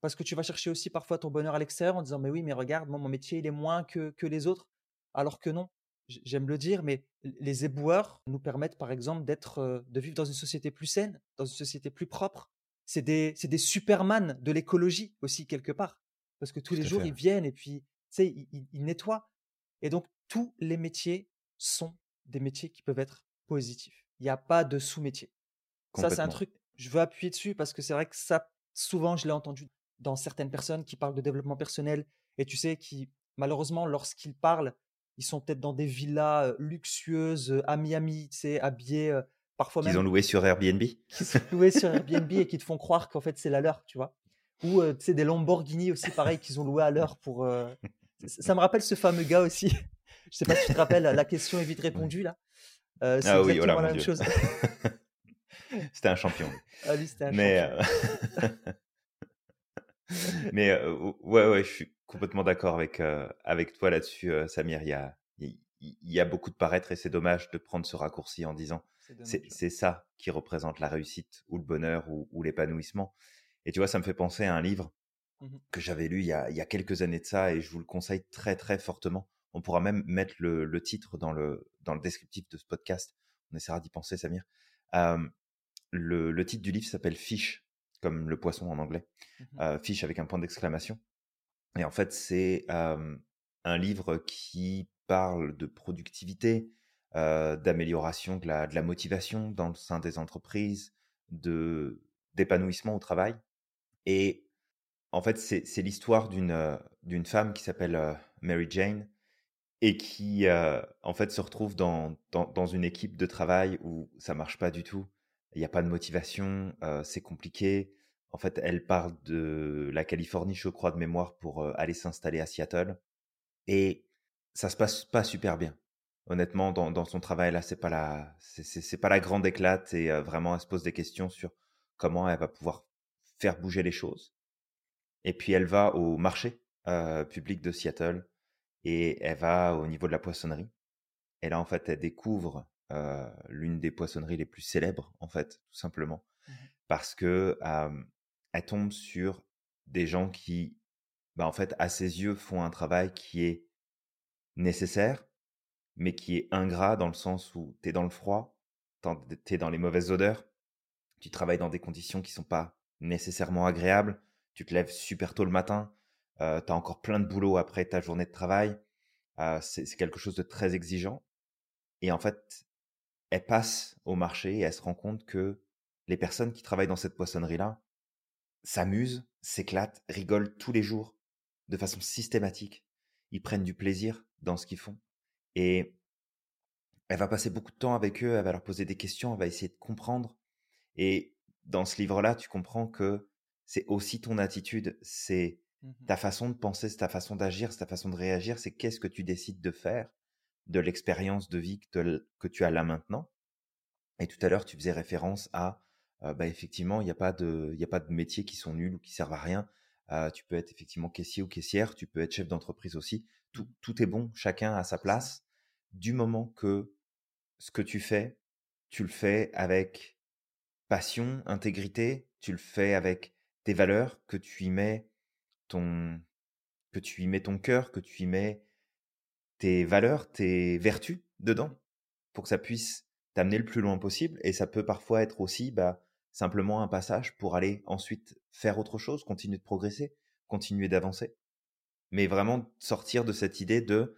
Parce que tu vas chercher aussi parfois ton bonheur à l'extérieur en disant mais oui, mais regarde, moi, mon métier, il est moins que, que les autres. Alors que non, j'aime le dire, mais les éboueurs nous permettent par exemple d'être, euh, de vivre dans une société plus saine, dans une société plus propre. C'est des, c'est des superman de l'écologie aussi quelque part parce que tous les jours, ils viennent et puis, tu sais, ils, nettoient. Et donc, tous les métiers sont des métiers qui peuvent être positifs. Il n'y a pas de sous-métier. Ça, c'est un truc, je veux appuyer dessus parce que c'est vrai que ça, souvent, je l'ai entendu dans certaines personnes qui parlent de développement personnel et tu sais, qui, malheureusement, lorsqu'ils parlent, ils sont peut-être dans des villas luxueuses à Miami, tu sais, habillés parfois même. Ils ont loué sur Airbnb? Qui sont loués sur Airbnb et qui te font croire qu'en fait, c'est la leur, tu vois? Ou tu sais, des Lamborghini aussi, pareil, qu'ils ont loué à l'heure pour. Ça me rappelle ce fameux gars aussi. Je sais pas si tu te rappelles, la question est vite répondue là. Euh, c'est ah oui, voilà, la même chose. c'était un champion. Ah, lui, c'était un Mais, champion. Mais ouais, ouais, je suis complètement d'accord avec, avec toi là-dessus, Samir. Il y a, il y a beaucoup de paraître et c'est dommage de prendre ce raccourci en disant c'est ça qui représente la réussite ou le bonheur ou l'épanouissement. Et tu vois, ça me fait penser à un livre mmh que j'avais lu il y, a, quelques années de ça et je vous le conseille très très fortement. On pourra même mettre le, titre dans le, dans le descriptif de ce podcast. On essaiera d'y penser, Samir. le, titre du livre s'appelle Fish, comme le poisson en anglais. Mmh Fish avec un point d'exclamation. Et en fait, c'est un livre qui parle de productivité, d'amélioration de la, motivation dans le sein des entreprises, de d'épanouissement au travail. Et en fait, c'est l'histoire d'une d'une femme qui s'appelle Mary Jane et qui, en fait, se retrouve dans, dans, une équipe de travail où ça marche pas du tout. Il n'y a pas de motivation, c'est compliqué. En fait, elle part de la Californie, je crois, de mémoire, pour aller s'installer à Seattle. Et ça se passe pas super bien. Honnêtement, dans, dans son travail là, c'est pas la, c'est pas la grande éclate et vraiment, elle se pose des questions sur comment elle va pouvoir faire bouger les choses. Et puis elle va au marché public de Seattle et elle va au niveau de la poissonnerie. Et là, en fait, elle découvre l'une des poissonneries les plus célèbres, en fait, tout simplement, mmh parce que elle tombe sur des gens qui, bah, en fait, à ses yeux, font un travail qui est nécessaire, mais qui est ingrat dans le sens où tu es dans le froid, tu es dans les mauvaises odeurs, tu travailles dans des conditions qui sont pas nécessairement agréables, tu te lèves super tôt le matin, euh, tu as encore plein de boulot après ta journée de travail, euh, c'est quelque chose de très exigeant. Et en fait, elle passe au marché et elle se rend compte que les personnes qui travaillent dans cette poissonnerie-là s'amusent, s'éclatent, rigolent tous les jours de façon systématique. Ils prennent du plaisir dans ce qu'ils font. Et elle va passer beaucoup de temps avec eux, elle va leur poser des questions, elle va essayer de comprendre. Et dans ce livre-là, tu comprends que c'est aussi ton attitude, c'est mmh ta façon de penser, c'est ta façon d'agir, c'est ta façon de réagir, c'est qu'est-ce que tu décides de faire de l'expérience de vie que, tu as là maintenant. Et tout à l'heure, tu faisais référence à, bah, effectivement, il n'y a, pas de, a pas de métiers qui sont nuls ou qui servent à rien. tu peux être effectivement caissier ou caissière, tu peux être chef d'entreprise aussi. Tout, tout est bon, chacun a sa place. Du moment que ce que tu fais, tu le fais avec passion, intégrité, tu le fais avec tes valeurs, que tu y mets ton, que tu y mets ton cœur, que tu y mets tes valeurs, tes vertus dedans. pour que ça puisse t'amener le plus loin possible. Et ça peut parfois être aussi bah, simplement un passage pour aller ensuite faire autre chose, continuer de progresser, continuer d'avancer. Mais vraiment sortir de cette idée de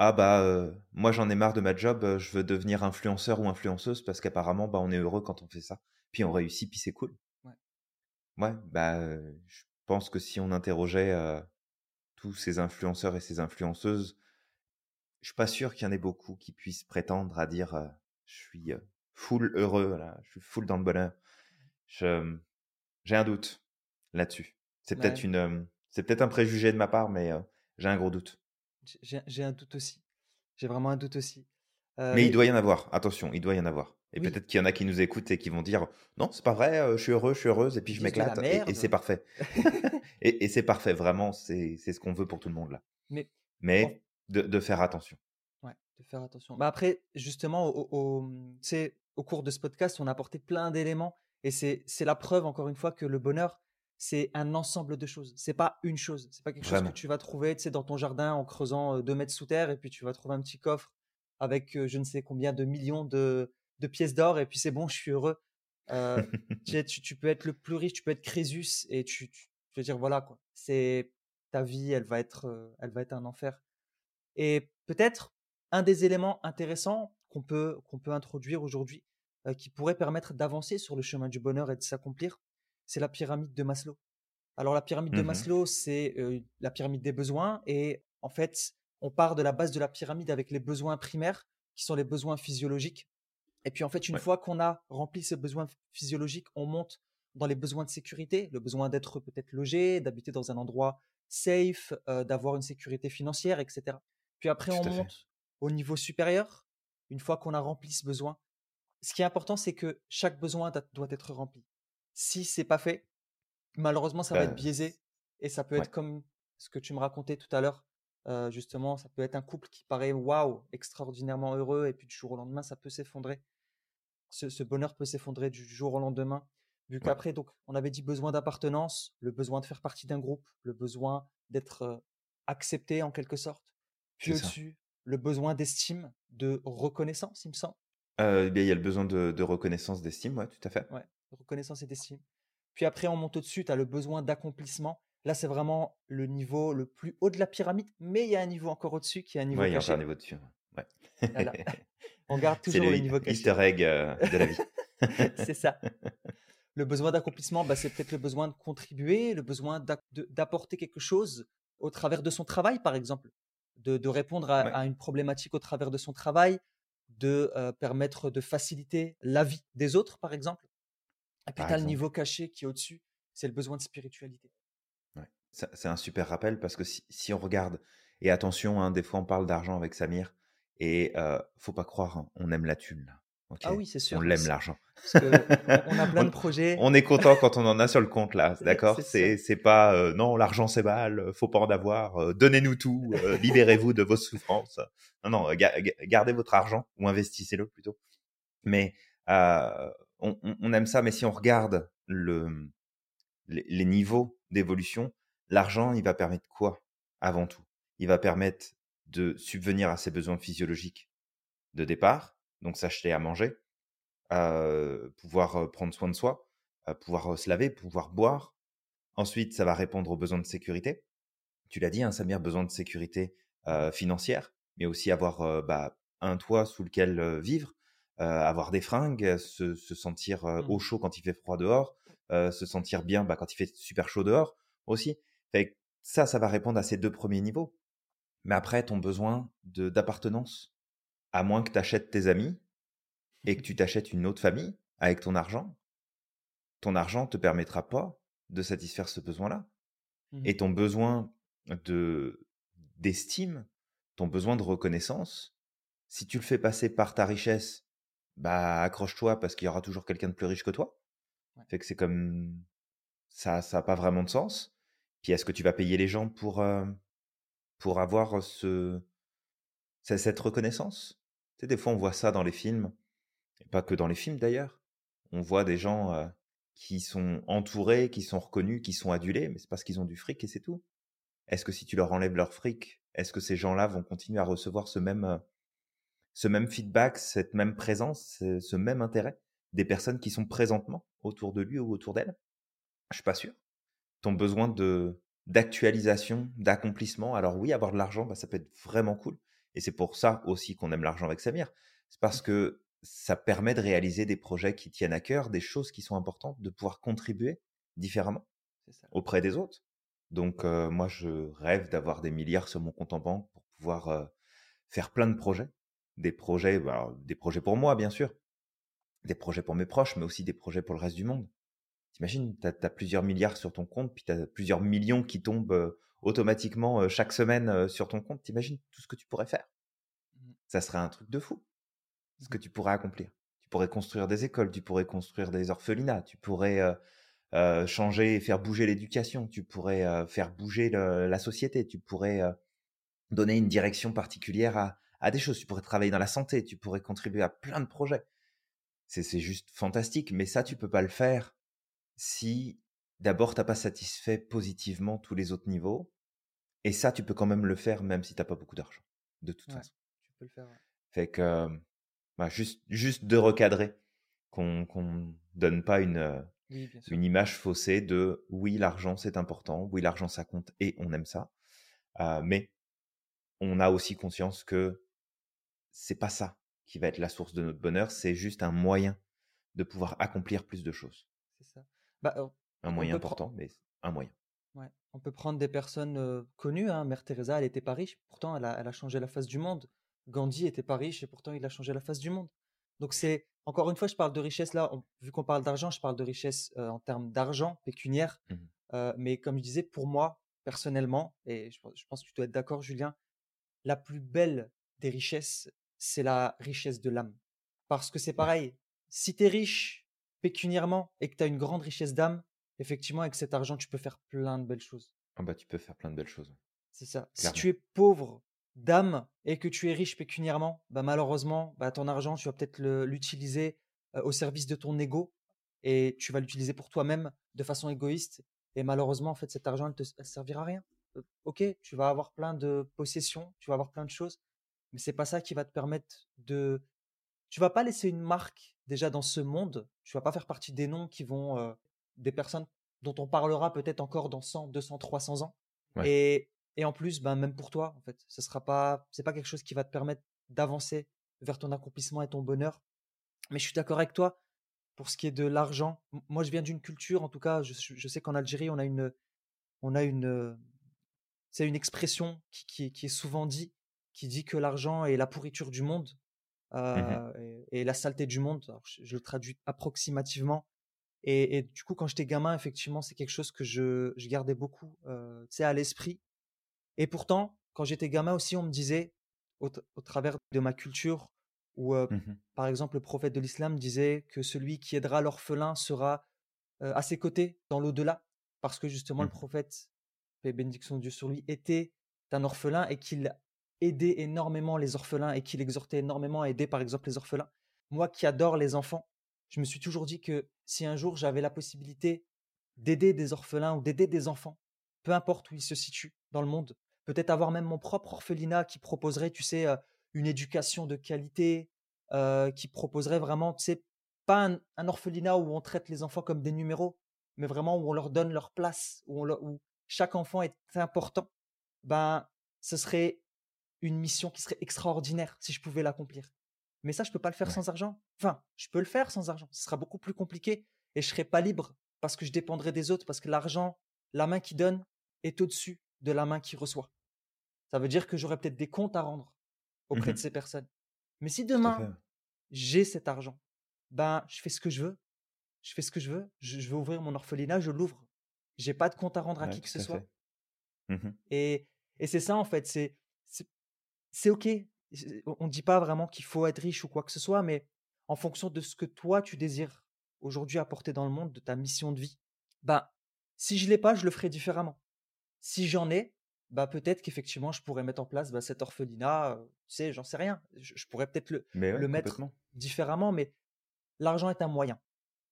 ah bah euh, moi j'en ai marre de ma job, euh, je veux devenir influenceur ou influenceuse parce qu'apparemment bah on est heureux quand on fait ça, puis on réussit, puis c'est cool. Ouais. Ouais, bah je pense que si on interrogeait tous ces influenceurs et ces influenceuses, je suis pas sûr qu'il y en ait beaucoup qui puissent prétendre à dire je suis full heureux là, je suis full dans le bonheur. J'ai un doute là-dessus. C'est peut-être une c'est peut-être un préjugé de ma part, mais j'ai un gros doute. J'ai un doute aussi. J'ai vraiment un doute aussi. mais, il doit y en avoir. Attention, il doit y en avoir. Et peut-être qu'il y en a qui nous écoutent et qui vont dire non, c'est pas vrai, je suis heureux, je suis heureuse, et puis je m'éclate, et, c'est parfait. et, c'est parfait, vraiment, c'est ce qu'on veut pour tout le monde là. Mais, mais de, de, faire attention. De faire attention. Bah après, justement, au, au, mmh, au cours de ce podcast, on a apporté plein d'éléments, et c'est la preuve, encore une fois, que le bonheur, c'est un ensemble de choses. C'est pas une chose. C'est pas quelque chose que tu vas trouver tu dans ton jardin en creusant deux mètres sous terre et puis tu vas trouver un petit coffre avec je ne sais combien de millions de, pièces d'or et puis c'est bon, je suis heureux. tu, peux être le plus riche, tu peux être Crésus et tu, veux dire voilà quoi. C'est ta vie, elle va être, elle va être un enfer. Et peut-être un des éléments intéressants qu'on peut qu'on peut introduire aujourd'hui, qui pourrait permettre d'avancer sur le chemin du bonheur et de s'accomplir, c'est la pyramide de Maslow. Alors la pyramide de mmh Maslow, c'est la pyramide des besoins et en fait, on part de la base de la pyramide avec les besoins primaires qui sont les besoins physiologiques. Et puis en fait, une fois qu'on a rempli ces besoins physiologiques, on monte dans les besoins de sécurité, le besoin d'être peut-être logé, d'habiter dans un endroit safe, d'avoir une sécurité financière, etc. Puis après, on monte au niveau supérieur. Une fois qu'on a rempli ce besoin, ce qui est important, c'est que chaque besoin doit être rempli. Si c'est pas fait, malheureusement, ça va être bah, biaisé et ça peut être comme ce que tu me racontais tout à l'heure. justement, ça peut être un couple qui paraît waouh, extraordinairement heureux et puis du jour au lendemain, ça peut s'effondrer. Ce, bonheur peut s'effondrer du jour au lendemain. Vu qu'après, donc, on avait dit besoin d'appartenance, le besoin de faire partie d'un groupe, le besoin d'être accepté en quelque sorte. Puis au-dessus, le besoin d'estime, de reconnaissance, il me semble? Eh bien, il y a le besoin de, de reconnaissance, d'estime, ouais, tout à fait. Ouais reconnaissance et d'estime. Puis après, on monte au-dessus, tu as le besoin d'accomplissement. Là, c'est vraiment le niveau le plus haut de la pyramide, mais il y a un niveau encore au-dessus qui est un niveau ouais, il y a encore un niveau dessus. Ouais. On garde toujours le, niveau caché. Easter egg euh, de la vie. c'est ça. Le besoin d'accomplissement, bah, c'est peut-être le besoin de contribuer, le besoin d'apporter quelque chose au travers de son travail, par exemple, de, répondre à, une problématique au travers de son travail, de euh, permettre de faciliter la vie des autres, par exemple. Et puis, tu as le niveau caché qui est au-dessus, c'est le besoin de spiritualité. Ouais. C'est un super rappel parce que si, on regarde, et attention, hein, des fois on parle d'argent avec Samir, et euh, faut pas croire, hein, on aime la thune. Ah oui, c'est sûr. On l'aime l'argent. on a plein de projets. On est content quand on en a sur le compte là, d'accord? C'est pas euh, non, l'argent c'est mal, faut pas en avoir, euh, donnez-nous tout, euh, libérez-vous de vos souffrances. Non, non, gardez votre argent ou investissez-le plutôt. Mais on, aime ça, mais si on regarde le, les, niveaux d'évolution, l'argent, il va permettre quoi avant tout? Il va permettre de subvenir à ses besoins physiologiques de départ, donc s'acheter à manger, pouvoir prendre soin de soi, pouvoir se laver, pouvoir boire. Ensuite, ça va répondre aux besoins de sécurité. Tu l'as dit, hein, Samir, besoin de sécurité financière, mais aussi avoir bah, un toit sous lequel vivre, avoir des fringues, se, sentir au mmh. chaud quand il fait froid dehors, se sentir bien bah, quand il fait super chaud dehors aussi. ça, ça va répondre à ces deux premiers niveaux. Mais après, ton besoin d'appartenance, à moins que tu achètes tes amis et que tu t'achètes une autre famille avec ton argent, ton argent te permettra pas de satisfaire ce besoin-là. Mmh et ton besoin de d'estime, ton besoin de reconnaissance, si tu le fais passer par ta richesse bah accroche-toi parce qu'il y aura toujours quelqu'un de plus riche que toi. Fait que c'est comme ça, ça n'a pas vraiment de sens. Puis est-ce que tu vas payer les gens pour pour avoir ce cette reconnaissance? Tu des fois on voit ça dans les films, et pas que dans les films d'ailleurs. On voit des gens qui sont entourés, qui sont reconnus, qui sont adulés, mais c'est parce qu'ils ont du fric et c'est tout. Est-ce que si tu leur enlèves leur fric, est-ce que ces gens-là vont continuer à recevoir ce même feedback, cette même présence, ce même intérêt des personnes qui sont présentement autour de lui ou autour d'elle? Je suis pas sûr. Ton besoin d'actualisation, d'accomplissement. Alors oui, avoir de l'argent, bah, ça peut être vraiment cool. Et c'est pour ça aussi qu'on aime l'argent avec Samir. C'est parce que ça permet de réaliser des projets qui tiennent à cœur, des choses qui sont importantes, de pouvoir contribuer différemment auprès des autres. Donc moi, je rêve d'avoir des milliards sur mon compte en banque pour pouvoir faire plein de projets. Des projets, bah, des projets pour moi, bien sûr. Des projets pour mes proches, mais aussi des projets pour le reste du monde. T'imagines, tu as, plusieurs milliards sur ton compte, puis tu as plusieurs millions qui tombent automatiquement chaque semaine sur ton compte. T'imagines tout ce que tu pourrais faire. Mmh. Ça serait un truc de fou. Ce que mmh. tu pourrais accomplir. Tu pourrais construire des écoles, tu pourrais construire des orphelinats, tu pourrais changer et faire bouger l'éducation, tu pourrais faire bouger la société, tu pourrais donner une direction particulière à, à des choses, tu pourrais travailler dans la santé, tu pourrais contribuer à plein de projets. C'est juste fantastique, mais ça, tu peux pas le faire si d'abord t'as pas satisfait positivement tous les autres niveaux. Et ça, tu peux quand même le faire même si t'as pas beaucoup d'argent, de toute façon. Tu peux le faire. Fait que bah, juste, juste de recadrer, qu'on ne donne pas une, une image faussée de oui, l'argent c'est important, oui, l'argent ça compte et on aime ça. mais on a aussi conscience que c'est pas ça qui va être la source de notre bonheur, c'est juste un moyen de pouvoir accomplir plus de choses. C'est ça. Bah, un moyen important, mais un moyen. Ouais. On peut prendre des personnes connues. Hein. Mère Teresa, elle était pas riche, pourtant elle a, elle a, changé la face du monde. Gandhi était pas riche et pourtant il a changé la face du monde. Donc c'est encore une fois, je parle de richesse là. vu qu'on parle d'argent, je parle de richesse en termes d'argent pécuniaire. Mmh mais comme je disais, pour moi personnellement, et je, je pense que tu dois être d'accord, Julien, la plus belle des richesses, c'est la richesse de l'âme. Parce que c'est pareil. Si tu es riche pécuniairement et que tu as une grande richesse d'âme, effectivement, avec cet argent, tu peux faire plein de belles choses. Ah bah, tu peux faire plein de belles choses. C'est ça. Si tu es pauvre d'âme et que tu es riche pécuniairement, bah malheureusement, bah ton argent, tu vas peut-être l'utiliser au service de ton ego et tu vas l'utiliser pour toi-même de façon égoïste. Et malheureusement, en fait, cet argent, ne te servira à rien. ok, tu vas avoir plein de possessions, tu vas avoir plein de choses, mais c'est pas ça qui va te permettre de. Tu vas pas laisser une marque déjà dans ce monde. Tu vas pas faire partie des noms qui vont des personnes dont on parlera peut-être encore dans 100, 200, 300 ans. Et et en plus, ben, même pour toi, en fait, ce sera pas, c'est pas quelque chose qui va te permettre d'avancer vers ton accomplissement et ton bonheur. Mais je suis d'accord avec toi pour ce qui est de l'argent. Moi, je viens d'une culture, en tout cas, je, sais qu'en Algérie, on a une, on a une, c'est une expression qui, qui, est souvent dit, qui dit que l'argent est la pourriture du monde mmh euh, et, la saleté du monde. je, le traduis approximativement. Et, du coup, quand j'étais gamin, effectivement, c'est quelque chose que je, je gardais beaucoup, euh, à l'esprit. Et pourtant, quand j'étais gamin aussi, on me disait, au, travers de ma culture, où mmh par exemple le prophète de l'islam disait que celui qui aidera l'orphelin sera à ses côtés dans l'au-delà, parce que justement le mmh. prophète, paix bénédiction de Dieu sur lui, était un orphelin et qu'il aidait énormément les orphelins et qu'il exhortait énormément à aider par exemple les orphelins. Moi qui adore les enfants, je me suis toujours dit que si un jour j'avais la possibilité d'aider des orphelins ou d'aider des enfants, peu importe où ils se situent dans le monde, peut-être avoir même mon propre orphelinat qui proposerait, tu sais, une éducation de qualité, qui proposerait vraiment, tu sais, pas un, orphelinat où on traite les enfants comme des numéros, mais vraiment où on leur donne leur place, où, où chaque enfant est important, ben, ce serait une mission qui serait extraordinaire si je pouvais l'accomplir. Mais ça, je peux pas le faire sans argent. Enfin, je peux le faire sans argent. Ce sera beaucoup plus compliqué et je serai pas libre parce que je dépendrai des autres, parce que l'argent, la main qui donne est au-dessus de la main qui reçoit. Ça veut dire que j'aurai peut-être des comptes à rendre auprès de mmh ces personnes. Mais si demain, j'ai cet argent, ben, je fais ce que je veux. Je fais ce que je veux. Je, veux ouvrir mon orphelinat, je l'ouvre. J'ai pas de compte à rendre à qui que ce soit. Mmh et, et c'est ça, en fait. C'est, c'est OK. On ne dit pas vraiment qu'il faut être riche ou quoi que ce soit, mais en fonction de ce que toi, tu désires aujourd'hui apporter dans le monde, de ta mission de vie, ben, si je l'ai pas, je le ferai différemment. Si j'en ai, bah peut-être qu'effectivement je pourrais mettre en place bah, cet orphelinat, tu sais, j'en sais rien. Je, pourrais peut-être le, le mettre différemment, mais l'argent est un moyen.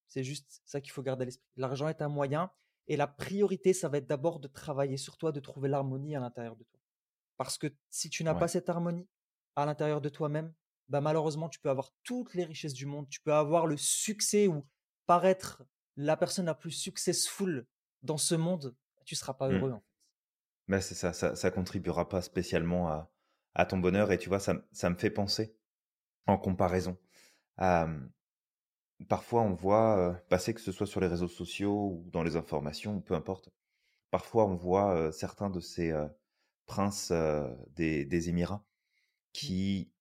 C'est juste ça qu'il faut garder à l'esprit. L'argent est un moyen et la priorité, ça va être d'abord de travailler sur toi, de trouver l'harmonie à l'intérieur de toi. Parce que si tu n'as pas cette harmonie à l'intérieur de toi-même, bah malheureusement, tu peux avoir toutes les richesses du monde, tu peux avoir le succès ou paraître la personne la plus successful dans ce monde, tu seras pas Mmh. heureux en fait. Bah, c'est ça, ça, ça contribuera pas spécialement à, à ton bonheur. Et tu vois, ça, ça me fait penser, en comparaison, parfois on voit euh, passer, que ce soit sur les réseaux sociaux ou dans les informations, peu importe, parfois on voit euh, certains de ces princes des, des Émirats Mmh. qui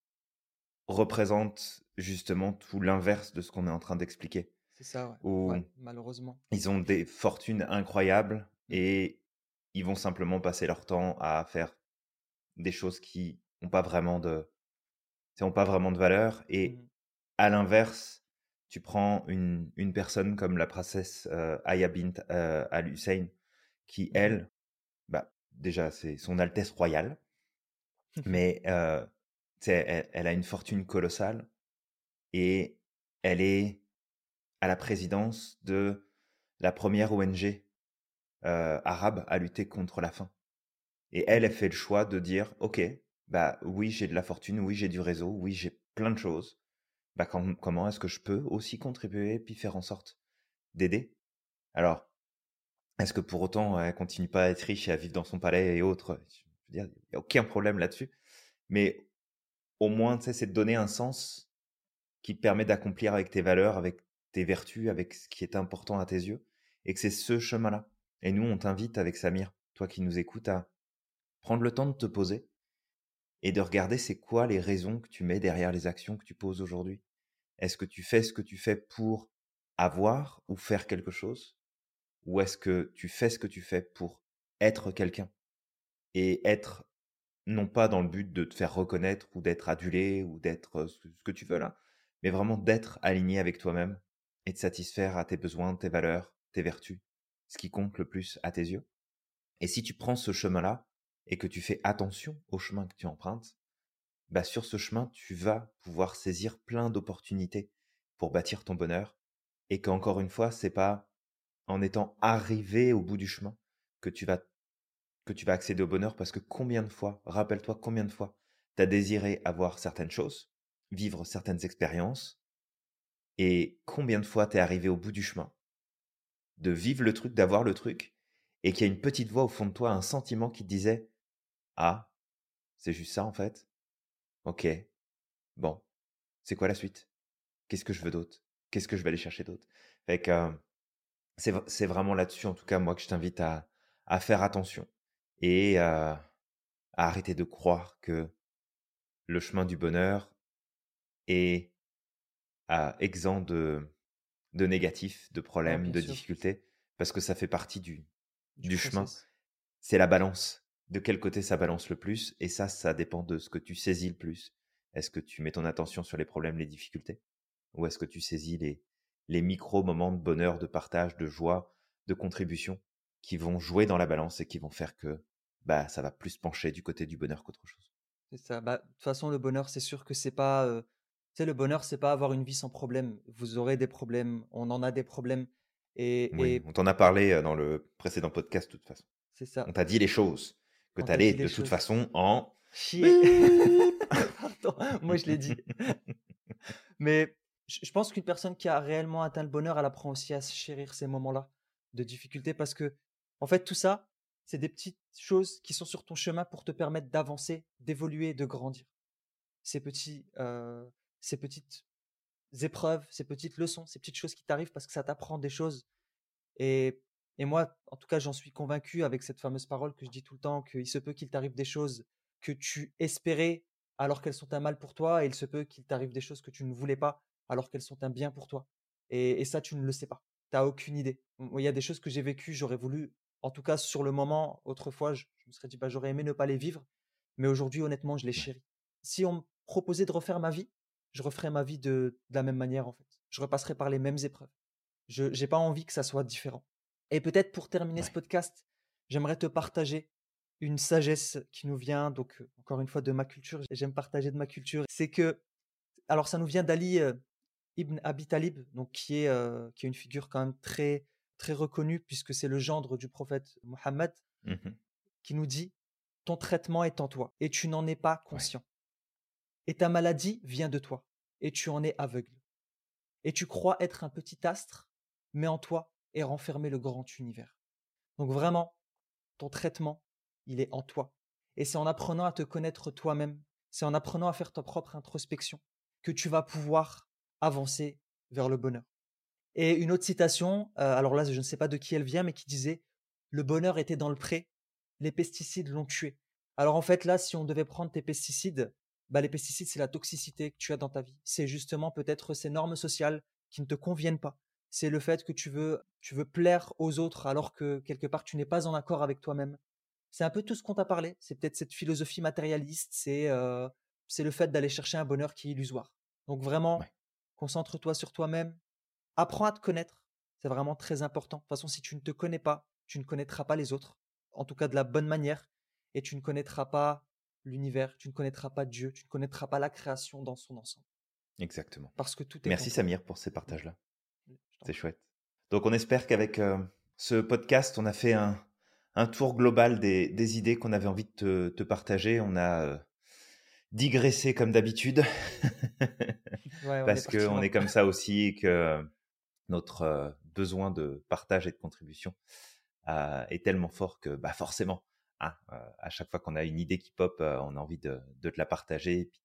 représentent justement tout l'inverse de ce qu'on est en train d'expliquer. C'est ça, ouais. Où Ouais, malheureusement. ils ont des fortunes incroyables Mmh. et ils vont simplement passer leur temps à faire des choses qui n'ont pas vraiment de, pas vraiment de valeur. Et Mmh. à l'inverse, tu prends une, une personne comme la princesse euh, Aya bint euh, Al Hussein, qui Mmh. elle, bah, déjà c'est son Altesse royale, mais euh, elle, a une fortune colossale et elle est à la présidence de la première ONG euh, arabe à lutter contre la faim. Et elle, elle fait le choix de dire, ok, bah oui, j'ai de la fortune, oui, j'ai du réseau, oui, j'ai plein de choses. Bah com- comment est-ce que je peux aussi contribuer puis faire en sorte d'aider? Alors, est-ce que pour autant elle continue pas à être riche et à vivre dans son palais et autres? Je veux dire, il n'y a aucun problème là-dessus. Mais au moins, tu sais, c'est de donner un sens qui te permet d'accomplir avec tes valeurs, avec tes vertus, avec ce qui est important à tes yeux, et que c'est ce chemin-là. Et nous, on t'invite avec Samir, toi qui nous écoutes, à prendre le temps de te poser et de regarder c'est quoi les raisons que tu mets derrière les actions que tu poses aujourd'hui. Est-ce que tu fais ce que tu fais pour avoir ou faire quelque chose? Ou est-ce que tu fais ce que tu fais pour être quelqu'un Et être non pas dans le but de te faire reconnaître ou d'être adulé ou d'être ce que, ce que tu veux là, mais vraiment d'être aligné avec toi-même et de satisfaire à tes besoins, tes valeurs, tes vertus, ce qui compte le plus à tes yeux. Et si tu prends ce chemin-là et que tu fais attention au chemin que tu empruntes, bah sur ce chemin, tu vas pouvoir saisir plein d'opportunités pour bâtir ton bonheur et qu'encore une fois, c'est pas en étant arrivé au bout du chemin que tu vas que tu vas accéder au bonheur parce que combien de fois, rappelle-toi combien de fois tu as désiré avoir certaines choses, vivre certaines expériences et combien de fois tu es arrivé au bout du chemin de vivre le truc, d'avoir le truc et qu'il y a une petite voix au fond de toi, un sentiment qui te disait "Ah, c'est juste ça en fait." OK. Bon, c'est quoi la suite? Qu'est-ce que je veux d'autre? Qu'est-ce que je vais aller chercher d'autre Fait que euh, c'est vraiment là-dessus, en tout cas, moi, que je t'invite à faire attention et à arrêter de croire que le chemin du bonheur est euh, exempt de, de négatifs, de problèmes, de sûr, difficultés, parce que ça fait partie du, du du chemin. C'est la balance. De quel côté ça balance le plus? Et ça, ça dépend de ce que tu saisis le plus. Est-ce que tu mets ton attention sur les problèmes, les difficultés? Ou est-ce que tu saisis les, les micro-moments de bonheur, de partage, de joie, de contribution? Qui vont jouer dans la balance et qui vont faire que bah, ça va plus pencher du côté du bonheur qu'autre chose C'est ça. Bah, de toute façon, le bonheur, c'est sûr que c'est pas. euh, Tu sais, le bonheur, c'est pas avoir une vie sans problème. Vous aurez des problèmes, on en a des problèmes. Et, Oui, et on t'en a parlé euh, dans le précédent podcast de toute façon. c'est ça. On t'a dit les choses que tu allais de toute choses. façon en... Chier. Pardon, moi je l'ai dit. Mais je je pense qu'une personne qui a réellement atteint le bonheur, elle apprend aussi à se chérir ces moments-là de difficulté parce que, en fait, tout ça, c'est des petites choses qui sont sur ton chemin pour te permettre d'avancer, d'évoluer, de grandir. Ces petits, euh, ces petites épreuves, ces petites leçons, ces petites choses qui t'arrivent parce que ça t'apprend des choses. Et, moi, en tout cas, j'en suis convaincu avec cette fameuse parole que je dis tout le temps, qu'il se peut qu'il t'arrive des choses que tu espérais alors qu'elles sont un mal pour toi, et il se peut qu'il t'arrive des choses que tu ne voulais pas alors qu'elles sont un bien pour toi. Et, et ça, tu ne le sais pas. Tu n'as aucune idée. Il y a des choses que j'ai vécues, j'aurais voulu, en tout cas sur le moment, autrefois, je, je me serais dit, bah, j'aurais aimé ne pas les vivre, mais aujourd'hui, honnêtement, je les chéris. Si on me proposait de refaire ma vie, je referais ma vie de, de la même manière, en fait. Je repasserais par les mêmes épreuves. Je n'ai pas envie que ça soit différent. Et peut-être pour terminer ce podcast, j'aimerais te partager une sagesse qui nous vient, donc euh, encore une fois, de ma culture. J'aime partager de ma culture. C'est que, alors ça nous vient d'Ali euh, Ibn Abi Talib, donc qui est, euh, qui est une figure quand même très, très reconnue, puisque c'est le gendre du prophète Mohammed, Mhm. qui nous dit Ton traitement est en toi, et tu n'en es pas Ouais. conscient. Et ta maladie vient de toi, et tu en es aveugle. Et tu crois être un petit astre, mais en toi est renfermé le grand univers. Donc vraiment, ton traitement, il est en toi. Et c'est en apprenant à te connaître toi-même, c'est en apprenant à faire ta propre introspection, que tu vas pouvoir avancer vers le bonheur. Et une autre citation, euh, alors là, je ne sais pas de qui elle vient, mais qui disait Le bonheur était dans le pré, les pesticides l'ont tué. Alors en fait, là, si on devait prendre tes pesticides, bah, les pesticides, c'est la toxicité que tu as dans ta vie. C'est justement peut-être ces normes sociales qui ne te conviennent pas. C'est le fait que tu veux, tu veux plaire aux autres alors que quelque part tu n'es pas en accord avec toi-même. C'est un peu tout ce qu'on t'a parlé. C'est peut-être cette philosophie matérialiste. C'est euh, c'est le fait d'aller chercher un bonheur qui est illusoire. Donc vraiment, concentre-toi sur toi-même. Apprends à te connaître. C'est vraiment très important. De toute façon, si tu ne te connais pas, tu ne connaîtras pas les autres. En tout cas, de la bonne manière. Et tu ne connaîtras pas l'univers, tu ne connaîtras pas Dieu, tu ne connaîtras pas la création dans son ensemble. Exactement. Parce que tout est. Merci Samir pour ces partages-là. C'est chouette. Donc on espère qu'avec euh, ce podcast, on a fait un, un tour global des, des idées qu'on avait envie de te, te partager. On a euh, digressé comme d'habitude. Parce qu'on est comme ça aussi et que notre euh, besoin de partage et de contribution est tellement fort que bah forcément, Hein, à chaque fois qu'on a une idée qui pop, on a envie de, te la partager et puis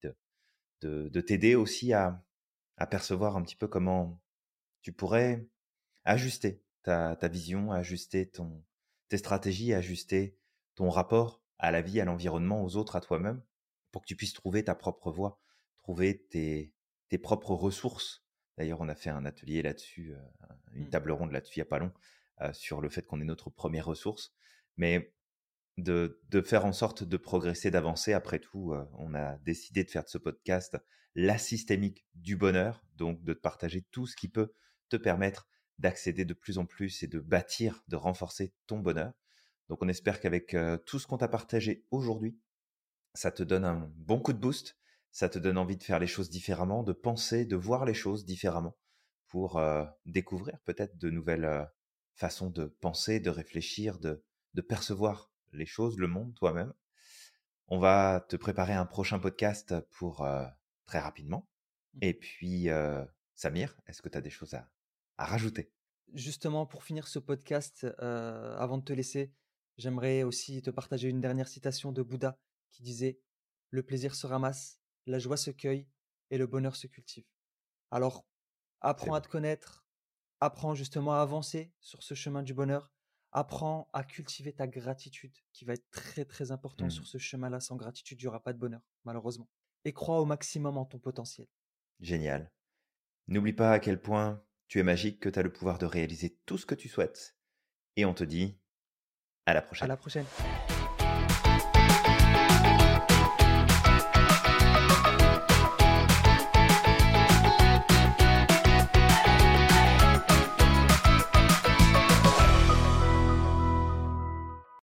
de, de, t'aider aussi à, percevoir un petit peu comment tu pourrais ajuster ta, vision, ajuster ton, tes stratégies, ajuster ton rapport à la vie, à l'environnement, aux autres, à toi-même, pour que tu puisses trouver ta propre voie, trouver tes propres ressources. D'ailleurs, on a fait un atelier là-dessus, une mmh. table ronde là-dessus il n'y a pas long, sur le fait qu'on est notre première ressource. Mais de, faire en sorte de progresser, d'avancer. Après tout, euh, on a décidé de faire de ce podcast la systémique du bonheur, donc de partager tout ce qui peut te permettre d'accéder de plus en plus et de bâtir, de renforcer ton bonheur. Donc on espère qu'avec euh, tout ce qu'on t'a partagé aujourd'hui, ça te donne un bon coup de boost, ça te donne envie de faire les choses différemment, de penser, de voir les choses différemment pour euh, découvrir peut-être de nouvelles façons de penser, de réfléchir, de, de percevoir les choses, le monde, toi-même. On va te préparer un prochain podcast pour euh, très rapidement. Mmh. Et puis, euh, Samir, est-ce que tu as des choses à, rajouter? Justement, pour finir ce podcast, euh, avant de te laisser, j'aimerais aussi te partager une dernière citation de Bouddha qui disait Le plaisir se ramasse, la joie se cueille et le bonheur se cultive. Alors, apprends à te connaître, apprends justement à avancer sur ce chemin du bonheur apprends à cultiver ta gratitude, qui va être très très important sur mmh. ce chemin-là. Sans gratitude, il n'y aura pas de bonheur, malheureusement. Et crois au maximum en ton potentiel. Génial. N'oublie pas à quel point tu es magique, que tu as le pouvoir de réaliser tout ce que tu souhaites. Et on te dit à la prochaine. À la prochaine.